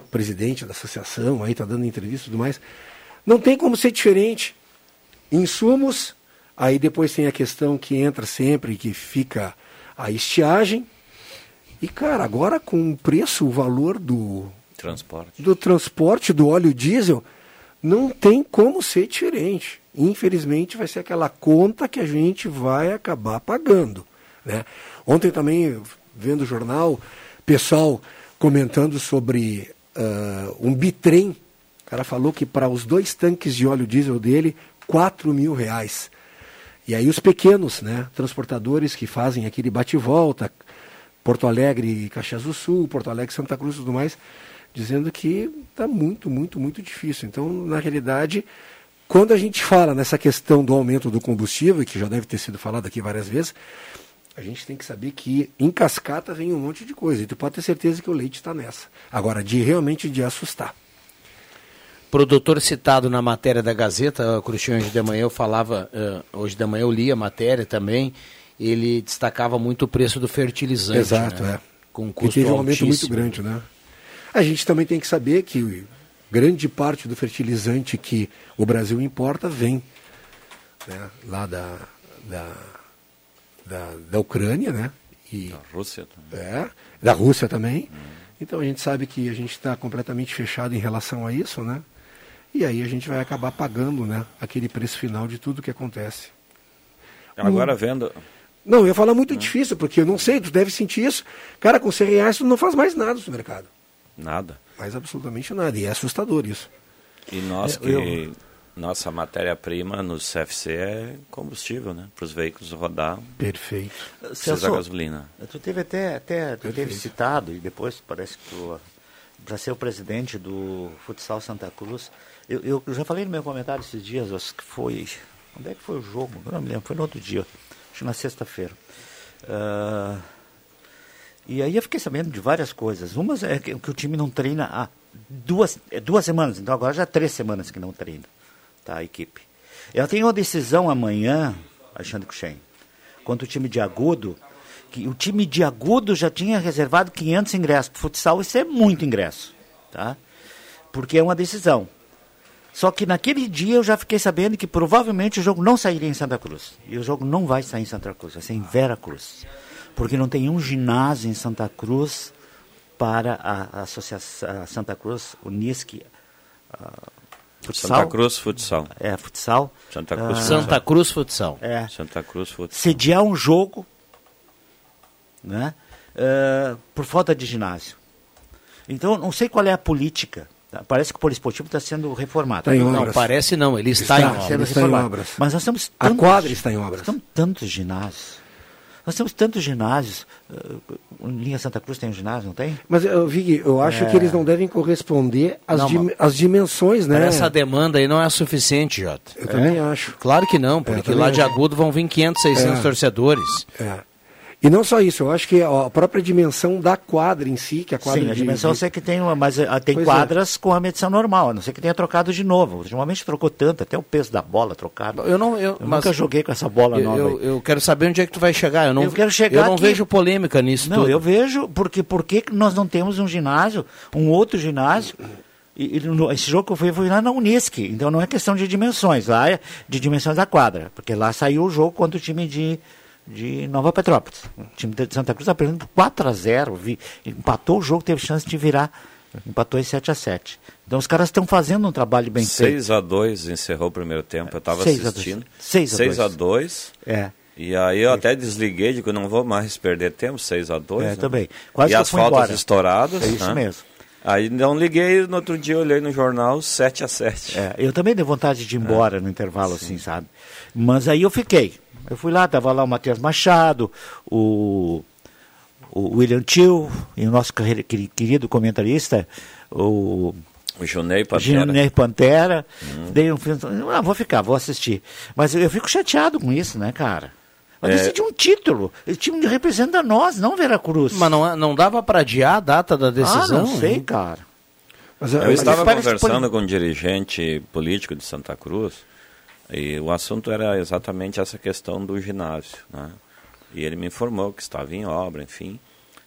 o presidente da associação aí está dando entrevista e tudo mais. Não tem como ser diferente. Insumos, aí depois tem a questão que entra sempre, que fica a estiagem. E, cara, agora com o preço, o valor do transporte, do transporte do óleo diesel, não tem como ser diferente. Infelizmente, vai ser aquela conta que a gente vai acabar pagando. Né? Ontem também, vendo o jornal, pessoal comentando sobre uh, um bitrem. O cara falou que para os dois tanques de óleo diesel dele, 4 mil reais. E aí os pequenos, né, transportadores que fazem aquele bate-volta, Porto Alegre e Caxias do Sul, Porto Alegre Santa Cruz e tudo mais, dizendo que está muito, muito, muito difícil. Então, na realidade, quando a gente fala nessa questão do aumento do combustível, que já deve ter sido falado aqui várias vezes, a gente tem que saber que em cascata vem um monte de coisa. E tu pode ter certeza que o leite está nessa. Agora, de realmente de assustar. Produtor citado na matéria da Gazeta, Cruxinho, hoje de manhã eu falava, uh, hoje de manhã eu li a matéria também, ele destacava muito o preço do fertilizante. Exato, né? é. Com um custo e teve um aumento altíssimo. muito grande, né? A gente também tem que saber que grande parte do fertilizante que o Brasil importa vem né, lá da, da da, da Ucrânia, né? E, da Rússia também. É, da Rússia também. Hum. Então a gente sabe que a gente está completamente fechado em relação a isso, né? E aí a gente vai acabar pagando, né? Aquele preço final de tudo que acontece. Agora hum. vendo. Não, eu ia falar muito hum. difícil, porque eu não sei, tu deve sentir isso. Cara, com 100 reais tu não faz mais nada no mercado. Nada. Mais absolutamente nada. E é assustador isso. E nós que eu nossa matéria-prima no CFC é combustível, né? Para os veículos rodar. Perfeito. Precisa Celso, gasolina. Tu teve até, até tu teve citado, e depois parece que tu, para ser o presidente do Futsal Santa Cruz, eu, eu, já falei no meu comentário esses dias, acho que foi. Onde é que foi o jogo? Eu não me lembro, foi no outro dia, acho que na sexta-feira. Uh, e aí eu fiquei sabendo de várias coisas. Uma é que, que o time não treina há duas, é duas semanas, então agora já três semanas que não treina tá, a equipe. Ela tem uma decisão amanhã, Alexandre Cuxem, contra o time de Agudo, que o time de Agudo já tinha reservado 500 ingressos. Para futsal isso é muito ingresso, tá? Porque é uma decisão. Só que naquele dia eu já fiquei sabendo que provavelmente o jogo não sairia em Santa Cruz. E o jogo não vai sair em Santa Cruz, vai ser em Vera Cruz. Porque não tem um ginásio em Santa Cruz para a, a Associação a Santa Cruz, NISC, Futsal. Santa Cruz Futsal. É, futsal. Santa Cruz, uh, Santa Cruz Futsal. É. Santa Cruz Futsal. Sediar um jogo, né? Uh, por falta de ginásio. Então, não sei qual é a política. Parece que o poliesportivo está sendo reformado. Tá em não, obras. parece não, ele está, está em obras. Está em obras. Mas nós temos tantos, a quadra está em obras. Nós temos tantos ginásios. Nós temos tantos ginásios. Uh, Linha Santa Cruz tem um ginásio, não tem? Mas, uh, Vig, eu acho é... que eles não devem corresponder às, não, dim às dimensões, né? Essa demanda aí não é suficiente, Jota. Eu é? também acho. Claro que não, porque é, lá de agudo vão vir 500, 600 é. torcedores. É. E não só isso, eu acho que a própria dimensão da quadra em si, que a quadra Sim, a de- dimensão eu de- sei que tem uma, mas ah, tem Pois é. quadras com a medição normal, a não ser que tenha trocado de novo. Ultimamente trocou tanto, até o peso da bola trocado. Eu não, eu, mas- nunca joguei com essa bola eu, nova. eu, eu quero saber onde é que tu vai chegar. Eu não, Eu quero chegar Eu não aqui. vejo polêmica nisso. Não, tudo. eu vejo, porque por que que nós não temos um ginásio, um outro ginásio? E, e no- esse jogo que eu fui, eu fui lá na Unisc, então não é questão de dimensões, lá é de dimensões da quadra, porque lá saiu o jogo contra o time de, de Nova Petrópolis. O time de Santa Cruz está perdendo por 4 a 0 vi- empatou o jogo, teve chance de virar, empatou em 7 a 7 Então os caras estão fazendo um trabalho bem feito. 6 a 2 encerrou o primeiro tempo, eu estava assistindo. Seis a 6 dois. a 2. É. E aí eu até desliguei, digo, não vou mais perder tempo, 6 a 2 É, né? também. Quase e as faltas embora. estouradas. É isso né? mesmo. Aí não liguei, no outro dia olhei no jornal 7 a 7 É, eu também dei vontade de ir embora no intervalo, assim, sabe? Mas aí eu fiquei. Eu fui lá, tava lá o Matheus Machado, o, o William Tio, e o nosso querido comentarista, o O Junei Pantera. Ginei Pantera. Dei um filme, ah, vou ficar, vou assistir. Mas eu, eu fico chateado com isso, né, cara? Mas É. decide um título. Esse time representa nós, não Veracruz. Mas não, não dava para adiar a data da decisão? Ah, não sei, hein? cara. Mas, Eu mas estava conversando com um dirigente político de Santa Cruz e o assunto era exatamente essa questão do ginásio. Né? E ele me informou que estava em obra, enfim,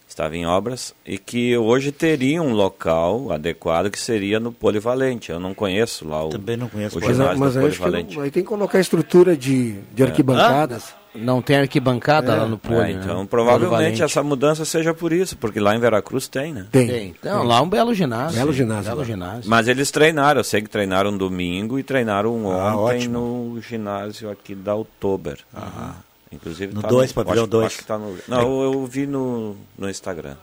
estava em obras e que hoje teria um local adequado que seria no Polivalente. Eu não conheço lá o, Também não conheço o Mas, ginásio mas do aí acho que Polivalente. não- aí tem que colocar a estrutura de, de arquibancadas. Não tem arquibancada É. lá no Poli. É, né? então, provavelmente Polivalente. essa mudança seja por isso, porque lá em Veracruz tem, né? Tem. Tem. Não, lá é um belo ginásio. Belo ginásio Belo ginásio. Mas eles treinaram, eu sei que treinaram domingo e treinaram Ah, ontem ótimo. no ginásio aqui da Oktober. Inclusive No tá dois, pavilhão acho- dois. acho que tá no- não, eu vi no, no Instagram.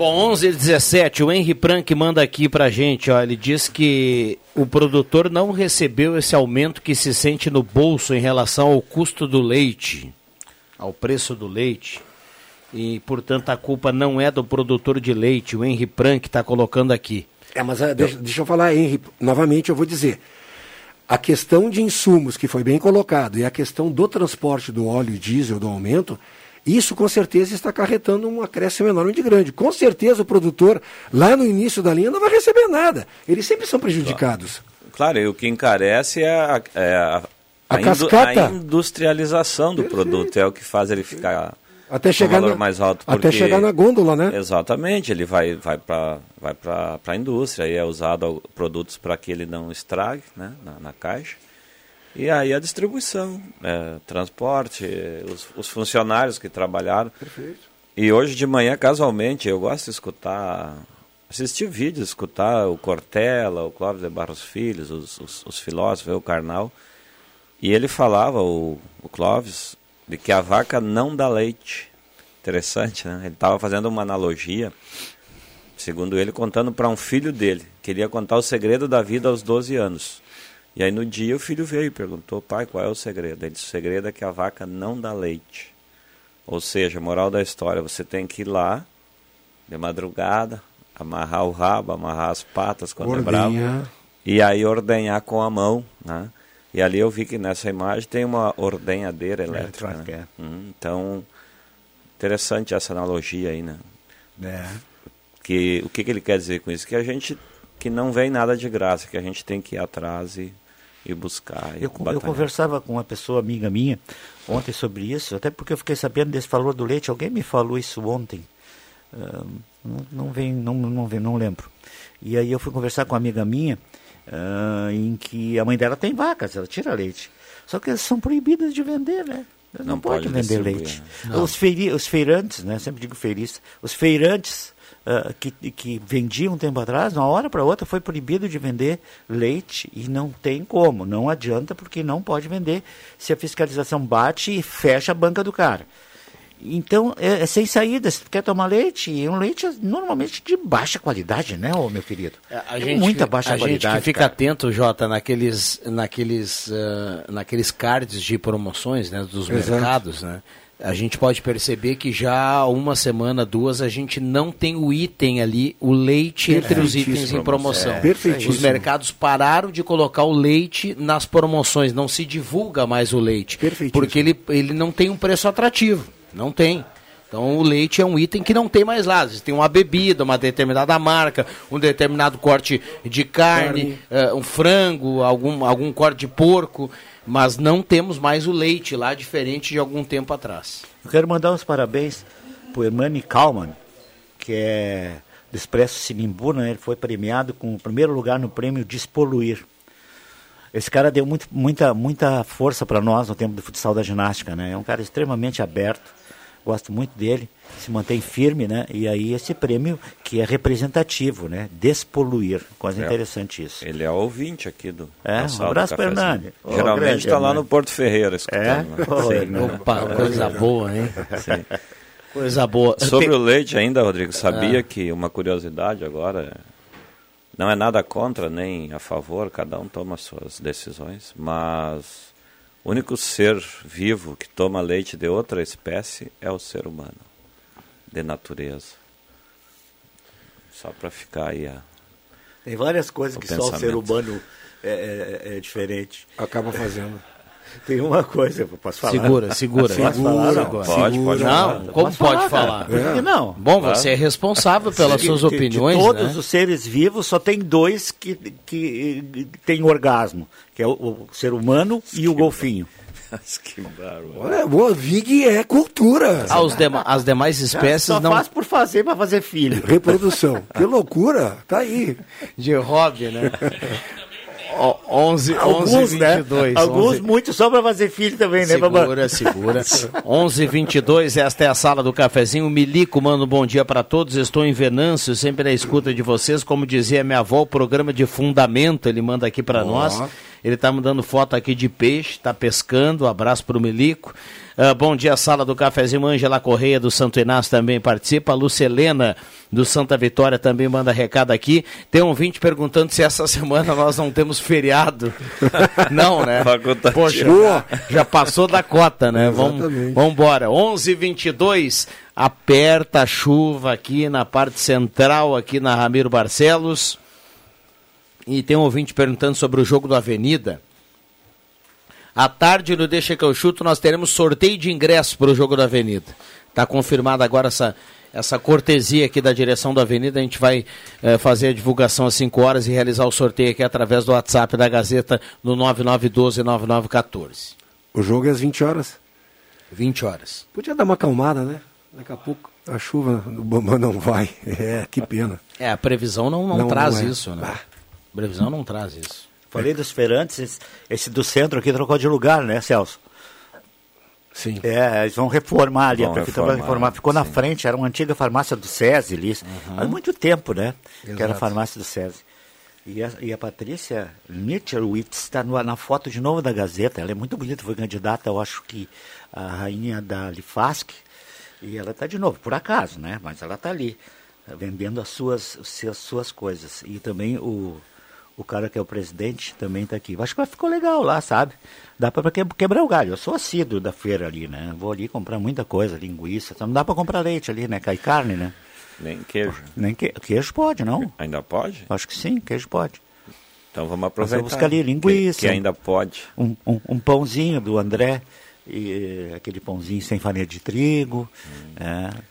Bom, 11 e 17, o Henry Prank manda aqui pra gente, ó, ele diz que o produtor não recebeu esse aumento que se sente no bolso em relação ao custo do leite, ao preço do leite, e portanto a culpa não é do produtor de leite, o Henry Prank está colocando aqui. É, mas ah, deixa, deixa eu falar, Henry, novamente eu vou dizer. A questão de insumos, que foi bem colocado, e a questão do transporte do óleo diesel, do aumento, isso com certeza está acarretando um acréscimo enorme de grande. Com certeza o produtor, lá no início da linha, não vai receber nada. Eles sempre são prejudicados. Claro, e o que encarece é a, é a, A indu- cascata. a industrialização do produto, é o que faz ele ficar Até chegar valor na- mais alto. até porque- chegar na gôndola, né? Exatamente, ele vai, vai para vai a indústria e é usado produtos para que ele não estrague né, na, na caixa. E aí a distribuição, é, transporte, os, os funcionários que trabalharam. Perfeito. E hoje de manhã, casualmente, eu gosto de escutar, assistir vídeos, escutar o Cortella, o Clóvis de Barros Filhos, os, os, os filósofos, o Karnal. E ele falava, o, o Clóvis, de que a vaca não dá leite. Interessante, né? Ele estava fazendo uma analogia, segundo ele, contando para um filho dele. Queria contar o segredo da vida aos 12 anos. E aí no dia o filho veio e perguntou, pai, qual é o segredo? Ele disse, o segredo é que a vaca não dá leite. Ou seja, moral da história, você tem que ir lá, de madrugada, amarrar o rabo, amarrar as patas quando é bravo, e aí ordenhar com a mão, né? E ali eu vi que nessa imagem tem uma ordenhadeira elétrica. Elétrica, né? Hum, então, interessante essa analogia aí, né? É. Que, o que, que ele quer dizer com isso? Que a gente, que não vem nada de graça, que a gente tem que ir atrás e, e buscar. e Eu, eu conversava com uma pessoa amiga minha ontem sobre isso, até porque eu fiquei sabendo desse valor do leite. Alguém me falou isso ontem. Ah, não, não vem, não, não vem, não lembro. E aí eu fui conversar com uma amiga minha, ah, em que a mãe dela tem vacas, ela tira leite. Só que elas são proibidas de vender, né? Não, Não pode, pode vender leite. né? Os, feiri, os feirantes, né? Sempre digo feirista. Os feirantes ah, que, que vendiam um tempo atrás, de uma hora para outra foi proibido de vender leite e não tem como, não adianta porque não pode vender se a fiscalização bate e fecha a banca do cara. Então, é, é sem saída. Se tu quer tomar leite, e um leite normalmente de baixa qualidade, né, ô, meu querido? A É gente, muita baixa a qualidade. gente que fica cara. atento, Jota, naqueles, naqueles, ah, naqueles cards de promoções né, dos Exato. mercados, né? A gente pode perceber que já há uma semana, duas, a gente não tem o item ali, o leite entre os itens em promoção. É, perfeitíssimo. Os mercados pararam de colocar o leite nas promoções, não se divulga mais o leite. Porque ele, ele não tem um preço atrativo. Não tem. Então o leite é um item que não tem mais lá. Tem uma bebida, uma determinada marca, um determinado corte de carne, carne. Uh, um frango, algum, algum corte de porco, mas não temos mais o leite lá, diferente de algum tempo atrás. Eu quero mandar uns parabéns para o Hermani Kalman, que é do Expresso Sinimbu, né? ele foi premiado com o primeiro lugar no prêmio Despoluir. Esse cara deu muito, muita, muita força para nós no tempo do futsal da ginástica, né? É um cara extremamente aberto gosto muito dele, se mantém firme, né? E aí esse prêmio que é representativo, né? Despoluir, coisa é, interessante isso. Ele é ouvinte aqui do É, um abraço Fernando. Geralmente está lá no Porto Ferreira escutando. É? Né? Sim, né? Opa, coisa boa, hein? Sim. Coisa boa. Sobre o leite ainda, Rodrigo, sabia ah. que uma curiosidade agora, não é nada contra nem a favor, cada um toma suas decisões, mas o único ser vivo que toma leite de outra espécie é o ser humano, de natureza. Só para ficar aí a. Tem várias coisas que pensamento. só o ser humano é, é, é diferente. Acaba fazendo. Tem uma coisa, posso falar? Segura, segura. Posso falar agora? Pode, pode falar. Não, como pode falar? Por que não? Bom, você é responsável pelas suas opiniões, de todos né? os seres vivos, só tem dois que, que têm orgasmo, que é o, o ser humano e o golfinho. que. Olha, boa, Vig é cultura. Ah, os dema as demais espécies Só não... faz por fazer para fazer filho. Reprodução. que loucura, tá aí. De hobby, né? 11, alguns, 11 22. Né? Alguns 11... muito só para fazer filho também, né, Segura, segura. 11 22, esta é a sala do cafezinho. Milico, mano, bom dia para todos. Estou em Venâncio, sempre na escuta de vocês. Como dizia minha avó, o programa de fundamento, ele manda aqui para oh. nós. Ele está mandando foto aqui de peixe, está pescando. Um abraço para o Milico. Uh, bom dia, sala do cafezinho. Angela Correia do Santo Inácio também participa. A Lucelena do Santa Vitória também manda recado aqui. Tem um vinte perguntando se essa semana nós não temos feriado. não, né? Poxa, já passou da cota, né? Vamos, vamos embora. 11 22 aperta a chuva aqui na parte central, aqui na Ramiro Barcelos. E tem um ouvinte perguntando sobre o jogo do Avenida. À tarde, no Deixa que eu chuto, nós teremos sorteio de ingressos para o jogo da Avenida. Está confirmada agora essa, essa cortesia aqui da direção da Avenida. A gente vai eh, fazer a divulgação às 5 horas e realizar o sorteio aqui através do WhatsApp da Gazeta no 9912-9914. O jogo é às 20 horas? 20 horas. Podia dar uma acalmada, né? Daqui a pouco a chuva do Bambam não vai. É, que pena. É, a previsão não, não, não traz não é. isso, né? Ah. Previsão não traz isso. Falei dos feirantes, esse do centro aqui trocou de lugar, né, Celso? Sim. É, eles vão reformar ali, vão a prefeitura vai reformar. Ficou sim. na frente, era uma antiga farmácia do SESI ali. Uhum. Há muito tempo, né? Exato. Que era a farmácia do SESI. E a, e a Patrícia Mitchellwitz está na foto de novo da Gazeta. Ela é muito bonita, foi candidata, eu acho que a rainha da Lifask. E ela está de novo, por acaso, né? Mas ela está ali, vendendo as suas, as suas coisas. E também o o cara que é o presidente também está aqui. Acho que ficou legal lá, sabe? Dá para quebrar o galho. Eu sou assíduo da feira ali, né? Vou ali comprar muita coisa, linguiça. Não dá para comprar leite ali, né? Cai carne, né? Nem queijo. Nem que... Queijo pode, não? Ainda pode? Acho que sim, queijo pode. Então vamos aproveitar. Vamos buscar ali linguiça. Que, que ainda pode. Um, um, um, pãozinho do André. E, aquele pãozinho sem farinha de trigo. Hum.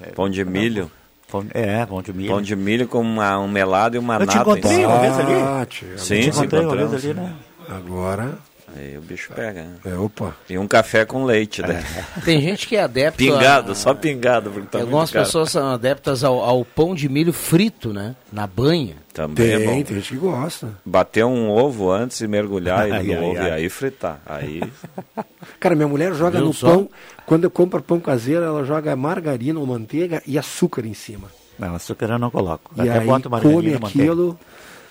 É, Pão de milho. Pão, é, pão de milho. Pão de milho com uma, um melado e uma eu nata. Eu te encontrei uma vez ali. Ah, sim, te encontrei uma vez ali, né? Agora... Aí o bicho pega. Né? É, opa. E um café com leite. Né? É. Tem gente que é adepto. Pingado, a... só pingado. Porque tá Algumas pessoas são adeptas ao, ao, pão de milho frito, né? Na banha. Também tem, é bom. tem gente que gosta. Bater um ovo antes e mergulhar ai, no ai, ovo ai. e aí fritar. Aí. Cara, minha mulher joga Viu no só? pão. Quando eu compro pão caseiro, ela joga margarina ou manteiga e açúcar em cima. Não, açúcar eu não coloco. E Até aí boto come aquilo.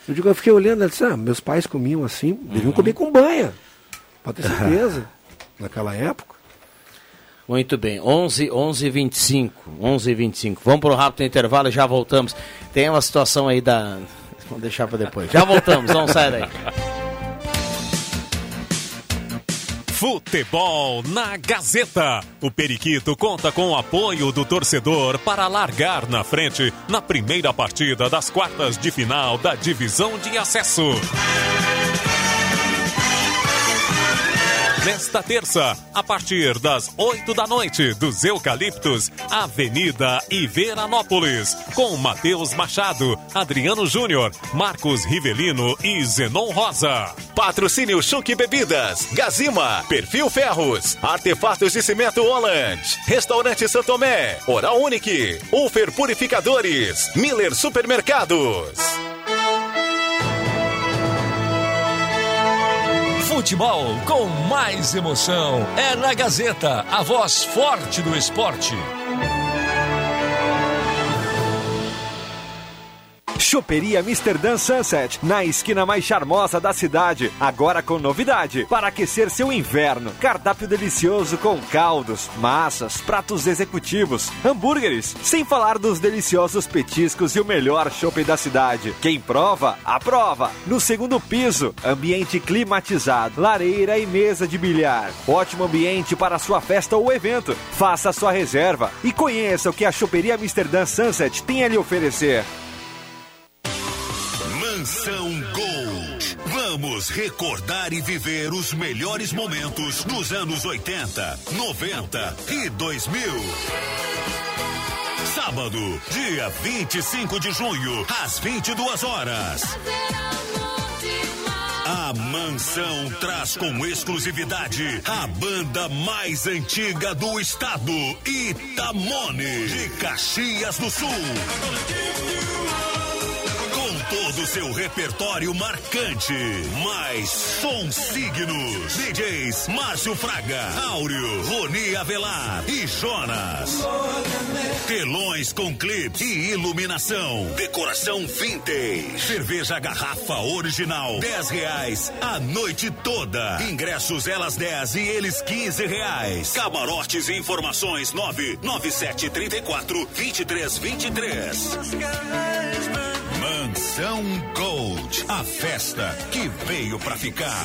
Eu digo, eu fiquei olhando, ela disse, ah, meus pais comiam assim, deviam uhum. comer com banha. Pode ter certeza. naquela época. Muito bem, 11 11 25 11 25 Vamos para o rápido intervalo e já voltamos. Tem uma situação aí da. Vamos deixar para depois. Já voltamos, vamos sair daí. Futebol na Gazeta. O Periquito conta com o apoio do torcedor para largar na frente na primeira partida das quartas de final da divisão de acesso. Nesta terça, a partir das 8 da noite, dos Eucaliptos, Avenida Iveranópolis, com Matheus Machado, Adriano Júnior, Marcos Rivelino e Zenon Rosa. Patrocínio Chuque Bebidas, Gazima, Perfil Ferros, Artefatos de Cimento Holland, Restaurante Santomé, Oral Unique, Ufer Purificadores, Miller Supermercados. Futebol com mais emoção é na Gazeta, a voz forte do esporte. Choperia Amsterdã Sunset, na esquina mais charmosa da cidade. Agora com novidade, para aquecer seu inverno. Cardápio delicioso com caldos, massas, pratos executivos, hambúrgueres, sem falar dos deliciosos petiscos e o melhor shopping da cidade. Quem prova, aprova. No segundo piso, ambiente climatizado, lareira e mesa de bilhar. Ótimo ambiente para sua festa ou evento. Faça sua reserva e conheça o que a Choperia Amsterdã Sunset tem a lhe oferecer. Mansão Gold. Vamos recordar e viver os melhores momentos dos anos 80, 90 e 2000. Sábado, dia 25 de junho, às 22 horas. A Mansão traz com exclusividade a banda mais antiga do estado, Itamone, de Caxias do Sul todo o seu repertório marcante. Mais som signos. DJs Márcio Fraga, Áureo, Roni Avelar e Jonas. Telões com clipe e iluminação. Decoração vintage. Cerveja garrafa original. 10 reais a noite toda. Ingressos elas 10 e eles 15 reais. Camarotes e informações 997 34 23 23. Mansão Gold, a festa que veio pra ficar.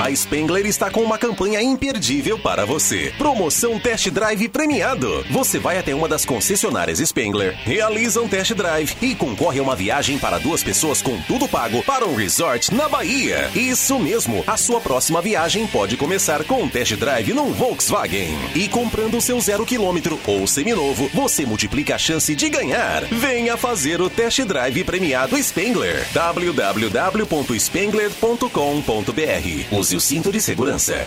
A Spengler está com uma campanha imperdível para você. Promoção Test Drive premiado. Você vai até uma das concessionárias Spengler, realiza um test drive e concorre a uma viagem para duas pessoas com tudo pago para um resort na Bahia. Isso mesmo, a sua próxima viagem pode começar com um test drive num Volkswagen. E comprando seu zero quilômetro ou seminovo, você multiplica a chance de ganhar. Venha fazer o test drive premiado Spengler. www.spengler.com.br Use o cinto de segurança.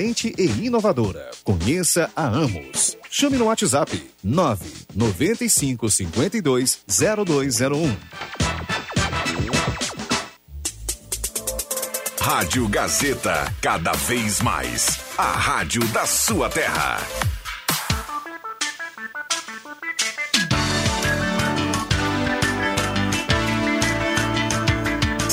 e inovadora. Conheça a Amos. Chame no WhatsApp 995 52 0201. Rádio Gazeta, cada vez mais. A rádio da sua terra.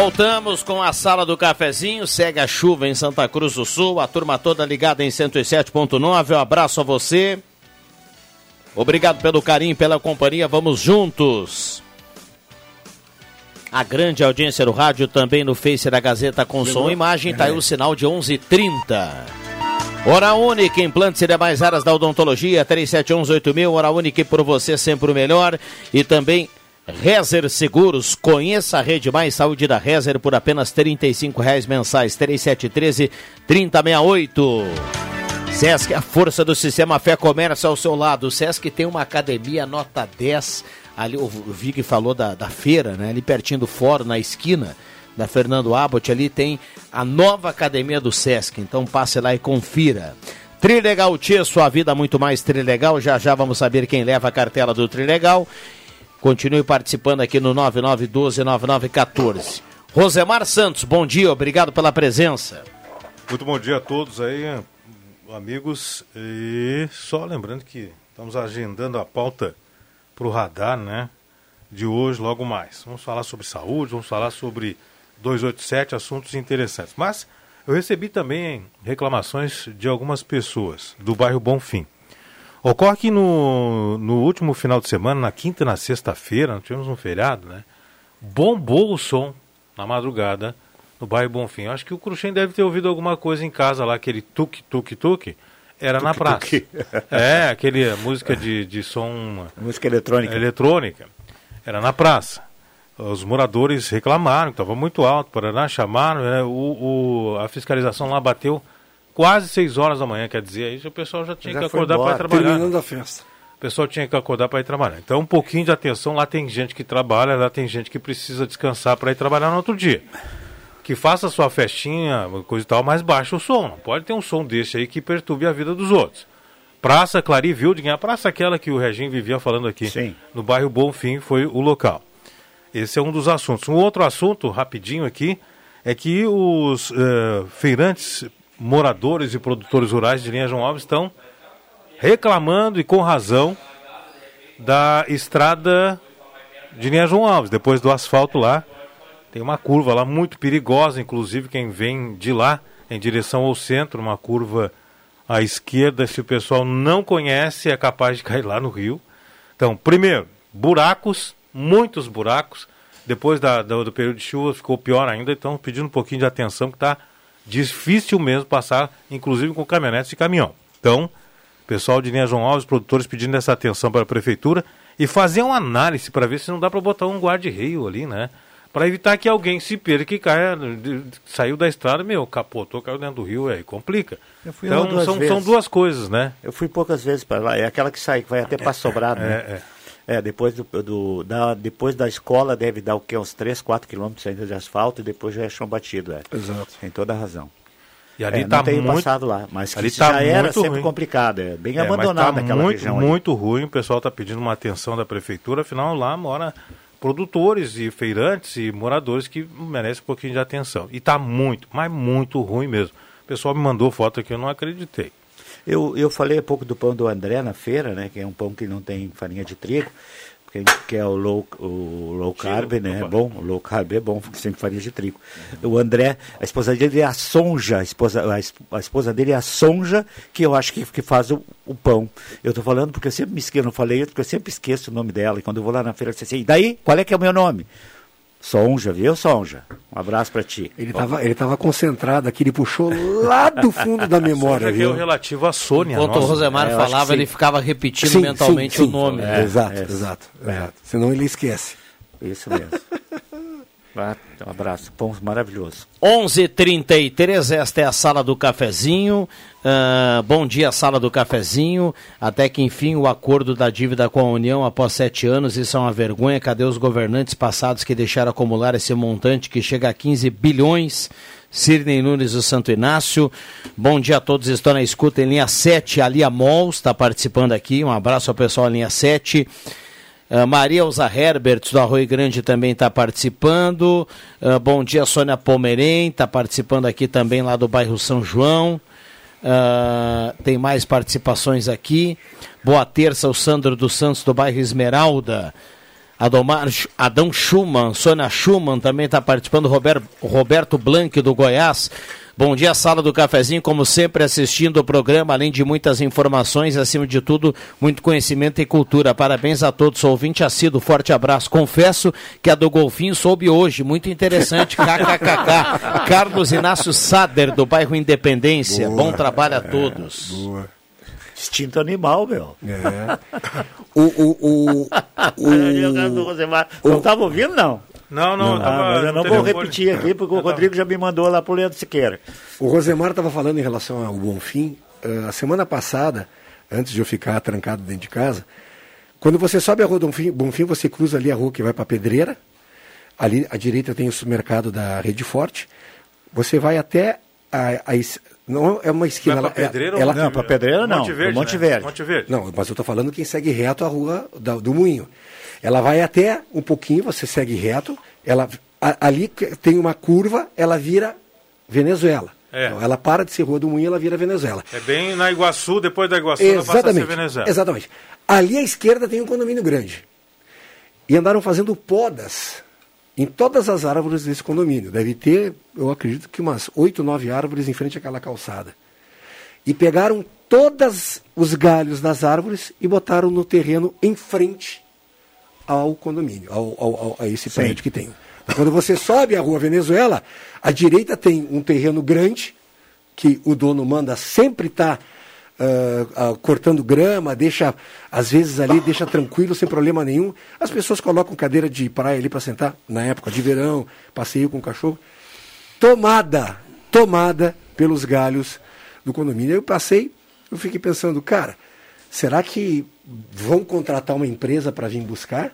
Voltamos com a sala do cafezinho. Segue a chuva em Santa Cruz do Sul. A turma toda ligada em 107.9. Um abraço a você. Obrigado pelo carinho, pela companhia. Vamos juntos. A grande audiência do rádio também no Face da Gazeta com som e imagem, tá aí o sinal de 11:30. Hora Única, implantes e demais áreas da odontologia, 37118000, Hora Única por você sempre o melhor. E também Rezer Seguros, conheça a Rede Mais Saúde da Rezer por apenas R$ 35,00 mensais, 3713-3068. Sesc, a força do sistema Fé Comércio ao seu lado. O Sesc tem uma academia nota 10, ali o Vig falou da, da feira, né? Ali pertinho do fórum, na esquina da Fernando Abbott, ali tem a nova academia do Sesc. Então passe lá e confira. Trilegal Tia, sua vida muito mais Trilegal. Já já vamos saber quem leva a cartela do Trilegal. Continue participando aqui no 9912-9914. Rosemar Santos, bom dia, obrigado pela presença. Muito bom dia a todos aí, amigos. E só lembrando que estamos agendando a pauta para o radar, né? De hoje, logo mais. Vamos falar sobre saúde, vamos falar sobre 287, assuntos interessantes. Mas eu recebi também reclamações de algumas pessoas do bairro Bonfim. Ocorre que no, no último final de semana, na quinta e na sexta-feira, nós tivemos um feriado, né? Bombou o som na madrugada no bairro Bonfim. Eu acho que o Cruxem deve ter ouvido alguma coisa em casa lá, aquele tuk tuk tuk. Era tuk, na praça. Tuk. É, aquele música de, de som. Música eletrônica. Eletrônica. Era na praça. Os moradores reclamaram que estava muito alto, Paraná, chamaram, né? o, o, a fiscalização lá bateu quase 6 horas da manhã, quer dizer, aí o pessoal já tinha já que acordar para ir trabalhar. Terminando a festa. O pessoal tinha que acordar para ir trabalhar. Então, um pouquinho de atenção, lá tem gente que trabalha, lá tem gente que precisa descansar para ir trabalhar no outro dia. Que faça a sua festinha, coisa e tal, mas baixa o som. Não pode ter um som desse aí que perturbe a vida dos outros. Praça Clari Wilding, a praça aquela que o Regim vivia falando aqui, Sim. no bairro Bonfim, foi o local. Esse é um dos assuntos. Um outro assunto, rapidinho aqui, é que os uh, feirantes moradores e produtores rurais de Linha João Alves estão reclamando e com razão da estrada de Linha João Alves, depois do asfalto lá. Tem uma curva lá muito perigosa, inclusive quem vem de lá em direção ao centro, uma curva à esquerda, se o pessoal não conhece, é capaz de cair lá no rio. Então, primeiro, buracos, muitos buracos. Depois da, do, do período de chuva ficou pior ainda, então pedindo um pouquinho de atenção que está difícil mesmo passar, inclusive com caminhonetes e caminhão. Então, pessoal de Linha João Alves, produtores pedindo essa atenção para a prefeitura e fazer uma análise para ver se não dá para botar um guarda-reio ali, né? Para evitar que alguém se perca que caia, saiu da estrada, meu, capotou, caiu dentro do rio, aí complica. então são, são duas coisas, né? Eu fui poucas vezes para lá, é aquela que sai, que vai até para Sobrado, é, né? É, é, depois, do, do, da, depois da escola deve dar o quê? Uns 3, 4 quilômetros ainda de asfalto e depois já é chão batido. É. Exato. Tem toda a razão. E ali é, tá não tenho muito, passado lá, mas ali que tá já era muito sempre ruim. complicado, é bem É, abandonado mas tá naquela muito, região muito ruim, o pessoal está pedindo uma atenção da prefeitura, afinal lá mora produtores e feirantes e moradores que merecem um pouquinho de atenção. E está muito, mas muito ruim mesmo. O pessoal me mandou foto aqui, eu não acreditei. Eu, eu falei há pouco do pão do André na feira, né? Que é um pão que não tem farinha de trigo, que, que é o low, o low carb, né? É bom, o low carb é bom, sem farinha de trigo. O André, a esposa dele é a Sonja, a esposa, a, es- a esposa dele é a Sonja, que eu acho que, que faz o, o pão. Eu tô falando porque eu sempre me esqueço, não falei, porque eu sempre esqueço o nome dela. E quando eu vou lá na feira, eu disse assim, e daí, qual é que é o meu nome? Sonja, viu, Sonja? Um abraço para ti. Ele estava ele tava concentrado aqui, ele puxou lá do fundo da memória, Sonja é o viu? relativo à Sônia. Enquanto nossa. o Rosemar É, falava, ele ficava repetindo Sim, mentalmente sim, o sim. nome. É, exato, é. exato, exato. Senão ele esquece. Isso mesmo. Um abraço, pão maravilhoso. 11:33 esta é a sala do cafezinho. Ah, bom dia, sala do cafezinho. Até que enfim o acordo da dívida com a União após sete anos. Isso é uma vergonha. Cadê os governantes passados que deixaram acumular esse montante que chega a 15 bilhões? Sirnei Nunes do Santo Inácio. Bom dia a todos. Estou na escuta em linha 7. A Lia Mols está participando aqui. Um abraço ao pessoal linha 7. Ah, Maria Elza Herberts, do Arroio Grande, também está participando. Ah, bom dia, Sônia Pomerém, está participando aqui também lá do bairro São João. Ah, tem mais participações aqui. Boa terça, o Sandro dos Santos, do bairro Esmeralda. Adomar, Adão Schumann, Sônia Schumann também está participando. Roberto, Roberto Blanc, do Goiás. Bom dia, sala do cafezinho, como sempre, assistindo o programa, além de muitas informações, acima de tudo, muito conhecimento e cultura. Parabéns a todos, ouvinte assíduo, forte abraço. Confesso que a do Golfinho soube hoje, muito interessante. KKKK. Carlos Inácio Sader, do bairro Independência. Boa. Bom trabalho a É, todos. boa. Instinto animal, meu. É. O, o, o, o... Não estava ouvindo, não? Não, não, Ah, tava mas eu não no vou repetir aqui, porque o Rodrigo já me mandou lá pro Leandro Siqueira. O Rosemar estava falando em relação ao Bonfim. eh, a semana passada, antes de eu ficar trancado dentro de casa, quando você sobe a rua Bonfim, Bonfim você cruza ali a rua que vai para Pedreira. Ali à direita tem o supermercado da Rede Forte. Você vai até a, a não é uma esquina. Pra ela- Pedreira ou ela, Não, pra Pedreira não, Monte Verde, Monte né? Verde. Monte Verde. Não, mas eu estou falando quem segue reto a rua da- do Moinho. Ela vai até um pouquinho, você segue reto. Ela a- ali tem uma curva, ela vira Venezuela. É. Então, ela para de ser Rua do Moinho, ela vira Venezuela. É bem na Iguaçu, depois da Iguaçu, ela passa a ser Exatamente. Venezuela. Exatamente. Ali à esquerda tem um condomínio grande. E andaram fazendo podas em todas as árvores desse condomínio. Deve ter, eu acredito que umas oito, nove árvores em frente àquela calçada. E pegaram todos os galhos das árvores e botaram no terreno em frente ao condomínio, ao, ao- ao- a esse Sim. prédio que tem. Quando você sobe a rua Venezuela, à direita tem um terreno grande, que o dono manda sempre estar cortando grama, deixa, às vezes ali, deixa tranquilo, sem problema nenhum. As pessoas colocam cadeira de praia ali para sentar, na época de verão, passeio com o cachorro. Tomada, tomada pelos galhos do condomínio. Eu passei, eu fiquei pensando, cara, será que vão contratar uma empresa para vir buscar?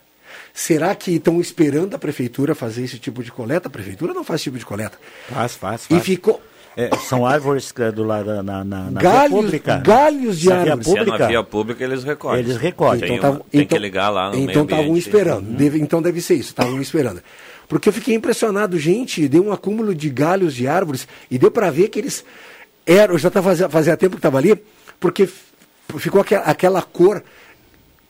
Será que estão esperando a prefeitura fazer esse tipo de coleta? A prefeitura não faz esse tipo de coleta. Faz, faz, E faz. ficou. É, são árvores é do lado na, na, na Galhos- via pública. galhos de na via árvores. Se é na pública. via pública, eles recolhem. Eles recolhem. Tem, Então uma- tavam- tem então- que ligar lá no Então estavam esperando. Deve- então deve ser isso, estavam esperando. Porque eu fiquei impressionado, gente, deu um acúmulo de galhos de árvores e deu para ver que eles eram, eu já tava, fazia, fazia tempo que estava ali, porque ficou aquela, aquela cor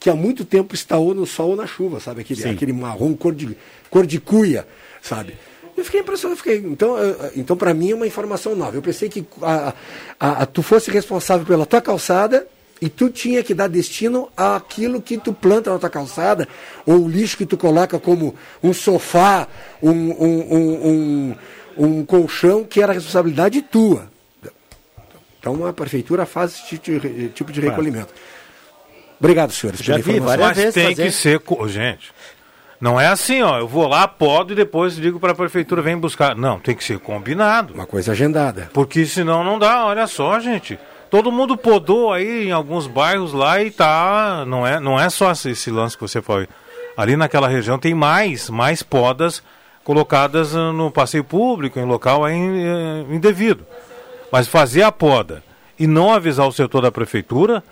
que há muito tempo estaou no sol ou na chuva, sabe? Aquele, Sim. aquele marrom cor de, cor de cuia, sabe? Eu fiquei impressionado, fiquei, então, então para mim é uma informação nova. Eu pensei que a, a- a- tu fosse responsável pela tua calçada e tu tinha que dar destino àquilo que tu planta na tua calçada, ou o lixo que tu coloca como um sofá, um, um, um, um, um colchão, que era responsabilidade tua. Então a prefeitura faz esse tipo de, recolhimento. Obrigado, senhores. Já vi várias Mas vezes tem fazer. que ser. co- Gente, não é assim, ó. Eu vou lá, podo e depois digo para a prefeitura, vem buscar. Não, tem que ser combinado. Uma coisa agendada. Porque senão não dá, olha só, gente. Todo mundo podou aí em alguns bairros lá e tá. Não é, não é só esse esse lance que você foi. Ali naquela região tem mais, mais podas colocadas ah, no passeio público, em local aí, eh, indevido. Mas fazer a poda e não avisar o setor da prefeitura,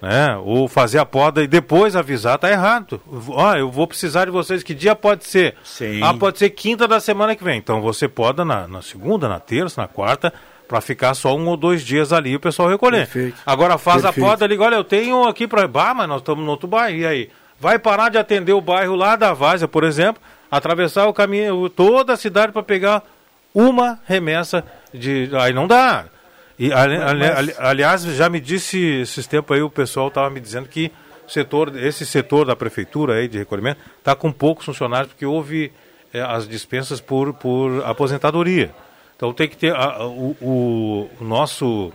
né? Ou fazer a poda e depois avisar, tá errado. Ó, eu vou precisar de vocês. Que dia pode ser? Sim. Ah, pode ser quinta da semana que vem. Então você poda na, na segunda, na terça, na quarta, para ficar só um ou dois dias ali e o pessoal recolher. Perfeito. Agora faz Perfeito. a poda ali, olha, eu tenho aqui para. Bah, mas nós estamos no outro bairro. E aí? Vai parar de atender o bairro lá da Várzea, por exemplo, atravessar o caminho, toda a cidade para pegar uma remessa de. Aí não dá. E, ali- ali- ali- aliás, já me disse esses tempos aí, o pessoal estava me dizendo que setor, esse setor da prefeitura aí de recolhimento está com poucos funcionários, porque houve eh, as dispensas por, por aposentadoria. Então tem que ter a- o, o- o nosso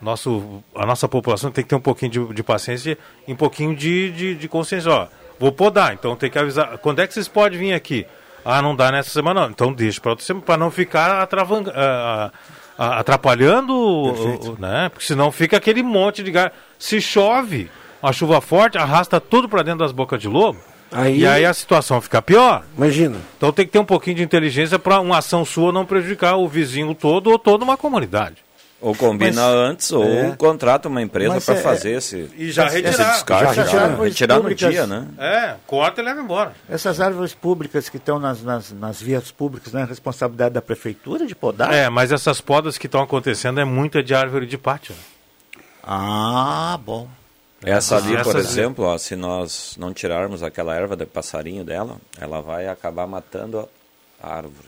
nosso, a nossa população tem que ter um pouquinho de, de paciência e um pouquinho de, de, de consciência. Ó, vou podar, então tem que avisar. Quando é que vocês podem vir aqui? Ah, não dá nessa semana, não. Então deixa para outra semana, para não ficar atravanga, ah, ah, atrapalhando, né? Porque senão fica aquele monte de gás. Se chove, uma chuva forte, arrasta tudo para dentro das bocas de lobo. Aí- E aí a situação fica pior. Imagina. Então tem que ter um pouquinho de inteligência para uma ação sua não prejudicar o vizinho todo ou toda uma comunidade. Ou combina Mas- antes, ou É. contrata uma empresa para é- fazer esse, E já esse retirar. descarte. Já Já, retirar. retirar no Públicas. dia, né? É, corta e leva embora. Essas árvores públicas que estão nas, nas, nas vias públicas, não é responsabilidade da prefeitura de podar? É, mas essas podas que estão acontecendo é muita de árvore de pátio. Ah, bom. Essa ali, por Essas- exemplo, ó, se nós não tirarmos aquela erva de passarinho dela, ela vai acabar matando a árvore.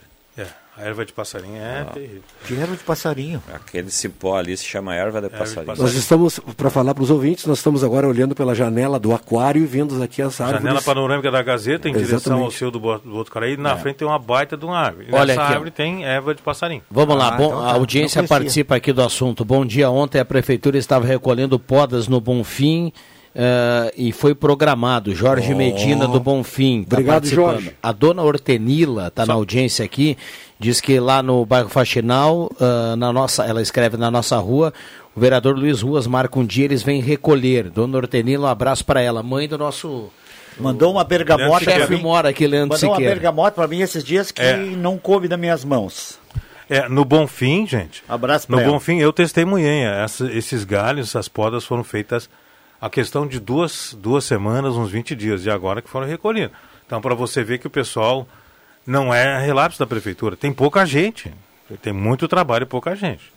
A erva de passarinho é terrível. Que erva de passarinho? Aquele cipó ali se chama erva de passarinho. Nós estamos, para falar para os ouvintes, nós estamos agora olhando pela janela do aquário e vendo aqui as árvores. Janela panorâmica da Gazeta em direção ao Exatamente. seu do, do Botucaraí. Na É. frente tem uma baita de uma árvore. E Olha nessa aqui, ó. árvore tem erva de passarinho. Vamos lá, Ah, bom, então tá. a audiência Não conhecia. participa aqui do assunto. Bom dia, ontem a prefeitura estava recolhendo podas no Bonfim eh, e foi programado. Jorge Oh. Medina do Bonfim. tá Obrigado. Jorge. A dona Hortenila está na audiência aqui, diz que lá no bairro Faxinal, ah, na nossa, ela escreve na nossa rua, o vereador Luiz Ruas marca um dia, eles vêm recolher. Dona Hortenila, um abraço para ela, mãe do nosso... Mandou uma bergamota Chefe pra mim. mora aqui, Leandro Mandou uma Siqueira. bergamota para mim esses dias que É. não coube das minhas mãos. É, no Bonfim, gente. Abraço No pra ela. Bonfim, eu testemunhei. Essa, esses galhos, essas podas foram feitas a questão de duas, duas semanas, uns 20 dias, e agora que foram recolhidas. Então, para você ver que o pessoal não é relapso da prefeitura. Tem pouca gente. Tem muito trabalho e pouca gente.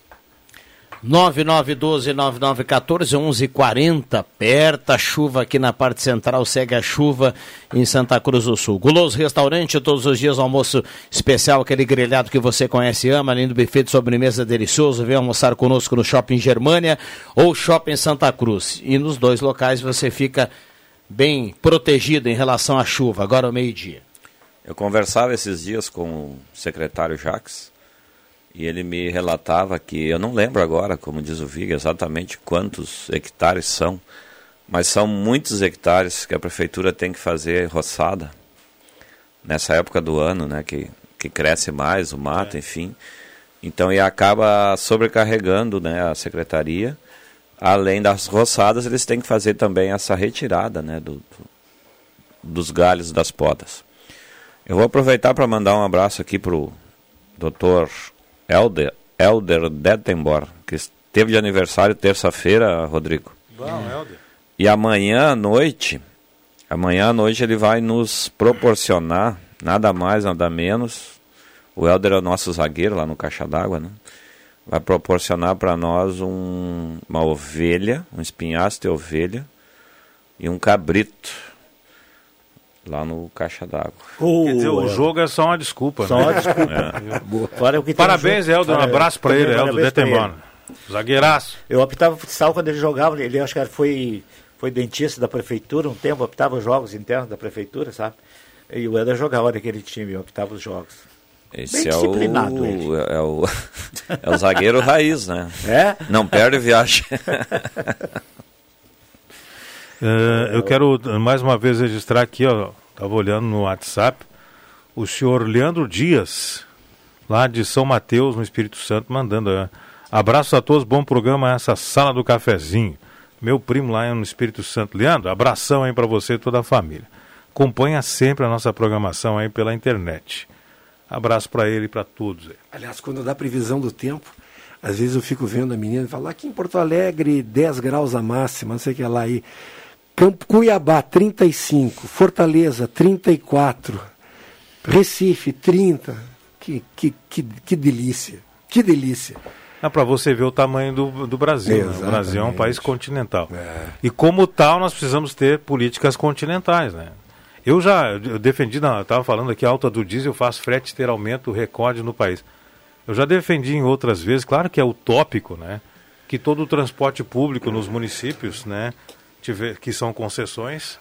9912-9914, 1140, aperta a chuva aqui na parte central, segue a chuva em Santa Cruz do Sul. Guloso Restaurante, todos os dias almoço especial, aquele grelhado que você conhece e ama, além do buffet de sobremesa delicioso, vem almoçar conosco no Shopping Germânia ou Shopping Santa Cruz. E nos dois locais você fica bem protegido em relação à chuva, agora ao meio-dia. Eu conversava esses dias com o secretário Jacques e ele me relatava que, eu não lembro agora, como diz o Viga, exatamente quantos hectares são, mas são muitos hectares que a prefeitura tem que fazer roçada nessa época do ano, né, que, que cresce mais o mato, enfim. Então, e acaba sobrecarregando né, a secretaria. Além das roçadas, eles têm que fazer também essa retirada né, do, do- dos galhos das podas. Eu vou aproveitar para mandar um abraço aqui para o Dr. Elder, Elder Dettenbor, que esteve de aniversário terça-feira, Rodrigo. Bom, Helder. E amanhã à noite, amanhã à noite ele vai nos proporcionar, nada mais, nada menos, o Helder é o nosso zagueiro lá no Caixa d'Água, né? Vai proporcionar para nós um- uma ovelha, um espinhaço de ovelha e um cabrito lá no Caixa d'Água. Quer dizer, o jogo é só uma desculpa. Só né? uma desculpa. É. O que Parabéns. Helder. Um Fora- abraço para ele, Helder ele. Zagueiraço. Eu optava futsal quando ele jogava, ele acho que foi, foi dentista da prefeitura um tempo, optava os jogos internos da prefeitura, sabe? E o Eder jogava naquele time, optava os jogos. Esse Bem é disciplinado o, ele. é o é o zagueiro raiz, né? É? Não perde viagem. Eh, eu quero mais uma vez registrar aqui, ó, estava olhando no WhatsApp, o senhor Leandro Dias, lá de São Mateus, no Espírito Santo, mandando. eh, abraço a todos, bom programa essa sala do cafezinho. Meu primo lá no Espírito Santo. Leandro, abração aí para você e toda a família. Acompanha sempre a nossa programação aí pela internet. Abraço para ele e para todos. aí. Aliás, quando dá previsão do tempo, às vezes eu fico vendo a menina e falo, aqui em Porto Alegre, 10 graus a máxima, não sei o que lá aí. Campo Cuiabá, 35. Fortaleza, 34. Recife, 30. Que, que, que, que delícia. Que delícia. É para você ver o tamanho do, do Brasil. né? O. Brasil é um país continental. E como tal, nós precisamos ter políticas continentais, né? Eu já eu defendi, estava falando aqui, a alta do diesel faz frete ter aumento recorde no país. Eu já defendi em outras vezes, claro que é utópico, né? Que todo o transporte público nos municípios, né? Tiver, que são concessões,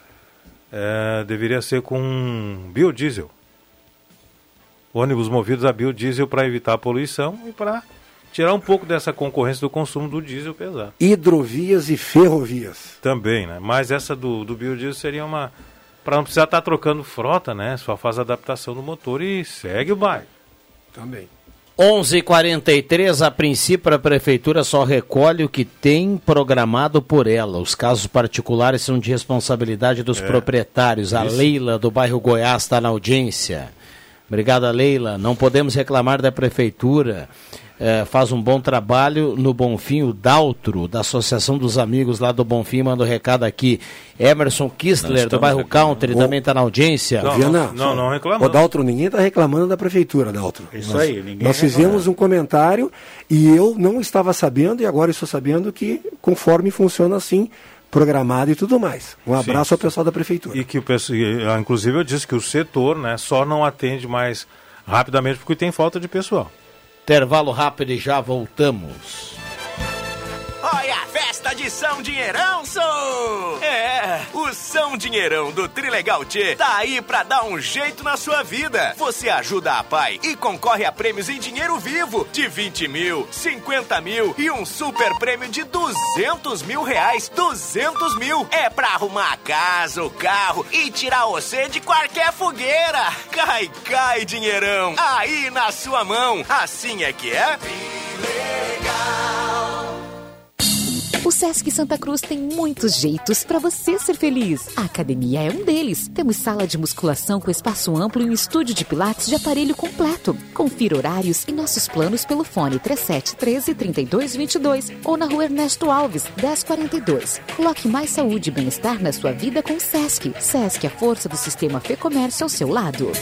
eh, deveria ser com biodiesel. Ônibus movidos a biodiesel para evitar a poluição e para tirar um pouco dessa concorrência do consumo do diesel pesado. Hidrovias e ferrovias. Também, né? Mas essa do, do biodiesel seria uma. Para não precisar estar trocando frota, né? Só faz adaptação do motor e segue o bairro. Também. 11:43 a princípio a prefeitura só recolhe o que tem programado por ela. Os casos particulares são de responsabilidade dos É. proprietários. A Isso. Leila do bairro Goiás está na audiência. Obrigada, Leila. Não podemos reclamar da prefeitura. É, faz um bom trabalho no Bonfim, o Daltro, da Associação dos Amigos lá do Bonfim, manda um recado aqui. Emerson Kistler, do bairro Country, também está na audiência. Viana, Ô, Daltro, ninguém está reclamando da prefeitura, Daltro. Isso Nós- aí, ninguém Nós fizemos um comentário e eu não estava sabendo, e agora estou sabendo que conforme funciona assim, programado e tudo mais. Um Sim. abraço ao pessoal da prefeitura. E que o pessoal, ah, inclusive eu disse que o setor, né, só não atende mais rapidamente porque tem falta de pessoal. Intervalo rápido e já voltamos. Olha a festa de São Dinheirão, sou! É, o São Dinheirão do Trilegal T tá aí pra dar um jeito na sua vida. Você ajuda a pai e concorre a prêmios em dinheiro vivo de 20 mil, 50 mil e um super prêmio de 200 mil reais. 200 mil é pra arrumar a casa, o carro e tirar você de qualquer fogueira. Cai, cai, dinheirão, aí na sua mão. Assim é que é? O Sesc Santa Cruz tem muitos jeitos para você ser feliz. A academia é um deles. Temos sala de musculação com espaço amplo e um estúdio de pilates de aparelho completo. Confira horários e nossos planos pelo fone 3713 3222 ou na rua Ernesto Alves 1042. Coloque mais saúde e bem-estar na sua vida com o Sesc. Sesc, a força do sistema Fê Comércio ao seu lado.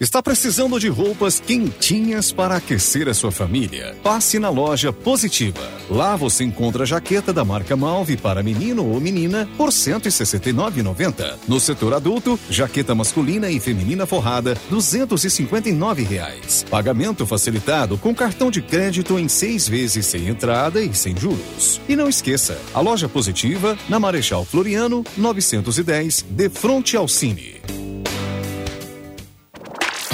Está precisando de roupas quentinhas para aquecer a sua família? Passe na loja Positiva. Lá você encontra a jaqueta da marca Malve para menino ou menina por R$ 169,90. No setor adulto, jaqueta masculina e feminina forrada, 259 reais. Pagamento facilitado com cartão de crédito em seis vezes sem entrada e sem juros. E não esqueça, a loja Positiva, na Marechal Floriano, 910, de frente ao Cine.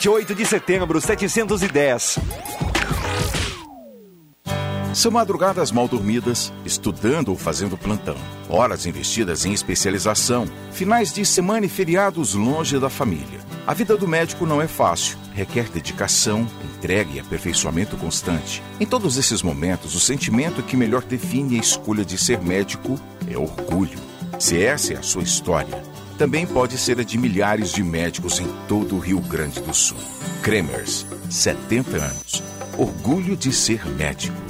28 de setembro, 710. São madrugadas mal dormidas, estudando ou fazendo plantão. Horas investidas em especialização, finais de semana e feriados longe da família. A vida do médico não é fácil, requer dedicação, entrega e aperfeiçoamento constante. Em todos esses momentos, o sentimento que melhor define a escolha de ser médico é orgulho. Se essa é a sua história, também pode ser a de milhares de médicos em todo o Rio Grande do Sul. Kremers, 70 anos. Orgulho de ser médico.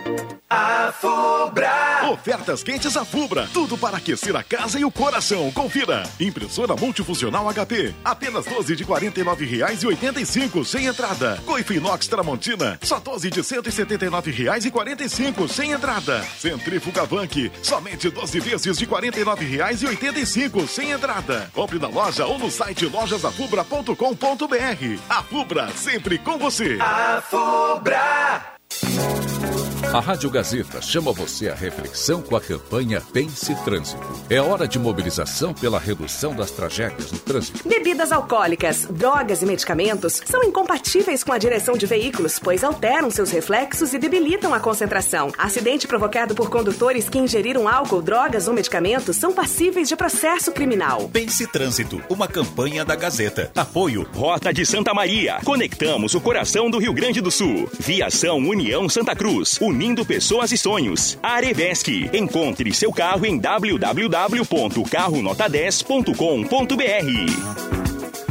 A Fubra. Ofertas quentes a Fubra. Tudo para aquecer a casa e o coração. Confira. Impressora multifuncional HP. Apenas 12 de R$ 49,85 sem entrada. Coifa inox Tramontina. Só 12 de R$ 179,45 sem entrada. Centrífuga Vank. Somente 12 vezes de R$ 49,85 sem entrada. Compre na loja ou no site lojasafubra.com.br. A Fubra, sempre com você. A Fubra. A Rádio Gazeta chama você à reflexão com a campanha Pense Trânsito. É hora de mobilização pela redução das tragédias no trânsito. Bebidas alcoólicas, drogas e medicamentos são incompatíveis com a direção de veículos, pois alteram seus reflexos e debilitam a concentração. Acidente provocado por condutores que ingeriram álcool, drogas ou medicamentos são passíveis de processo criminal. Pense Trânsito, uma campanha da Gazeta. Apoio Rota de Santa Maria. Conectamos o coração do Rio Grande do Sul. Viação União Santa Cruz. Unindo pessoas e sonhos. Arevesc. Encontre seu carro em www.carronota10.com.br.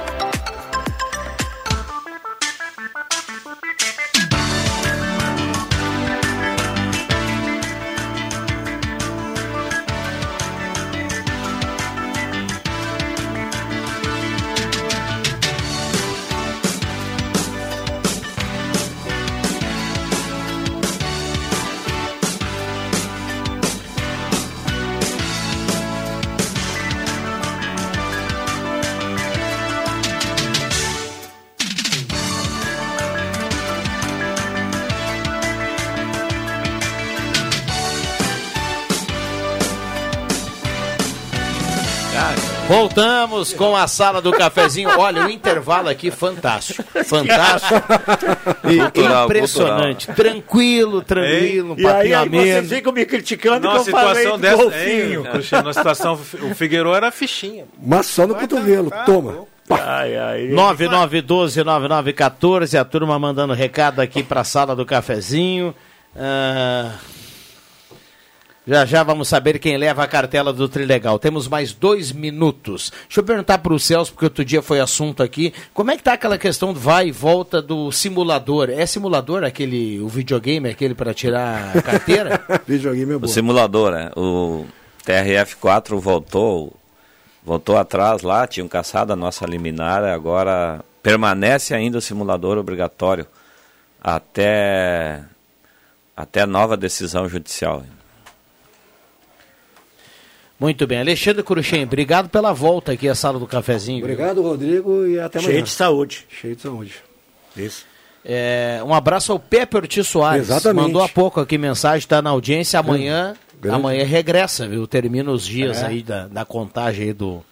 Voltamos com a sala do cafezinho. Olha, o intervalo aqui fantástico. Fantástico. E Cultural, impressionante. Tranquilo, tranquilo, um E aí, aí vocês ficam me criticando Numa que eu falei situação do dessa, golfinho. hein, Cristiano, numa situação, o Figueiredo era fichinha. Mas só no cotovelo, toma. Ai, ai. 9912-9914, a turma mandando recado aqui para a sala do cafezinho. Ah, já já vamos saber quem leva a cartela do Trilegal. Temos mais dois minutos. Deixa eu perguntar para o Celso, porque outro dia foi assunto aqui. Como é que tá aquela questão do vai e volta do simulador? É simulador aquele, o videogame, aquele para tirar a carteira? videogame é O simulador, né? O TRF4 voltou, voltou atrás lá, tinham caçado a nossa liminar, agora permanece ainda o simulador obrigatório até, até nova decisão judicial. Muito bem. Alexandre Curuchem, obrigado pela volta aqui à sala do cafezinho. Obrigado, Rodrigo, e até amanhã. Cheio de saúde. Cheio de saúde. Isso. É, um abraço ao Pepe Ortiz Soares. Exatamente. Mandou há pouco aqui mensagem, está na audiência. Amanhã, Grande. amanhã regressa, viu? Termina os dias É. aí da, da contagem aí do,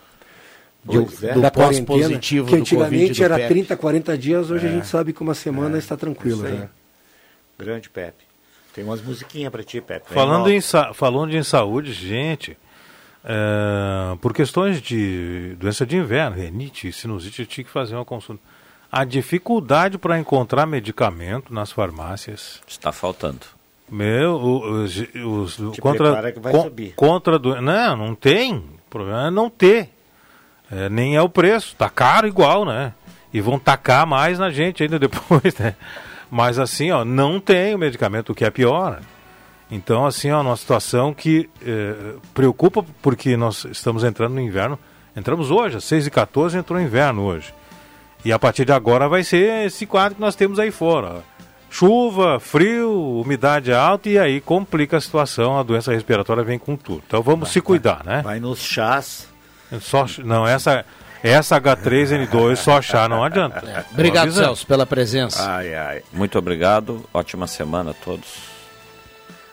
do, é. do da quarentena, pós-positivo que do Covid antigamente do era Pepe. 30, 40 dias, hoje É. a gente sabe que uma semana está tranquilo. Isso aí. né? Grande Pepe. Tem umas musiquinhas pra ti, Pepe. Falando em, falando em saúde, gente, é, por questões de doença de inverno, renite, sinusite, eu tinha que fazer uma consulta. A dificuldade para encontrar medicamento nas farmácias. Está faltando. Meu, o- os, os- contra, prepara que vai con- subir. contra a doen- Não, não tem. O problema é não ter. É, nem é o preço. Tá caro igual, né? E vão tacar mais na gente ainda depois, né? Mas assim, ó, não tem o medicamento, o que é pior. né? Então, assim, ó, uma situação que eh, preocupa porque nós estamos entrando no inverno. Entramos hoje, às 6h14 entrou o inverno hoje. E a partir de agora vai ser esse quadro que nós temos aí fora. Chuva, frio, umidade alta e aí complica a situação, a doença respiratória vem com tudo. Então vamos se cuidar, né? Vai nos chás. Só, não, essa, essa H3N2 só chá não adianta. Tô Obrigado. Celso, pela presença. Ai, ai. Muito obrigado, ótima semana a todos.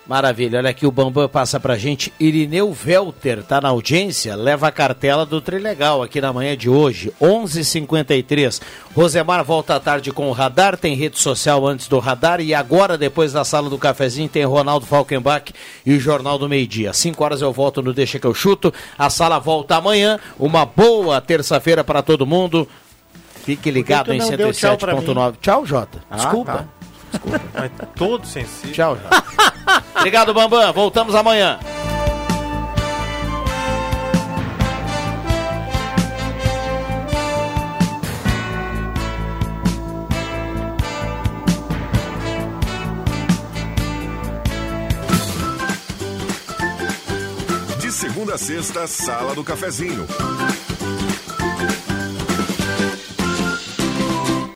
Maravilha, olha aqui o Bambam passa pra gente. Irineu Velter tá na audiência, leva a cartela do Trilegal aqui na manhã de hoje, 11:53. Rosemar volta à tarde com o Radar, tem rede social antes do Radar e agora depois da sala do cafezinho tem Ronaldo Falkenbach e o Jornal do Meio Dia. 5 horas eu volto no Deixa que eu chuto. A sala volta amanhã. Uma boa terça-feira para todo mundo. Fique ligado em não deu tchau pra mim? 107.9. Tchau, Jota. Ah, Desculpa. Mas todo sensível. Tchau, Jota. Obrigado, Bambam. Voltamos amanhã. De segunda a sexta, Sala do Cafezinho.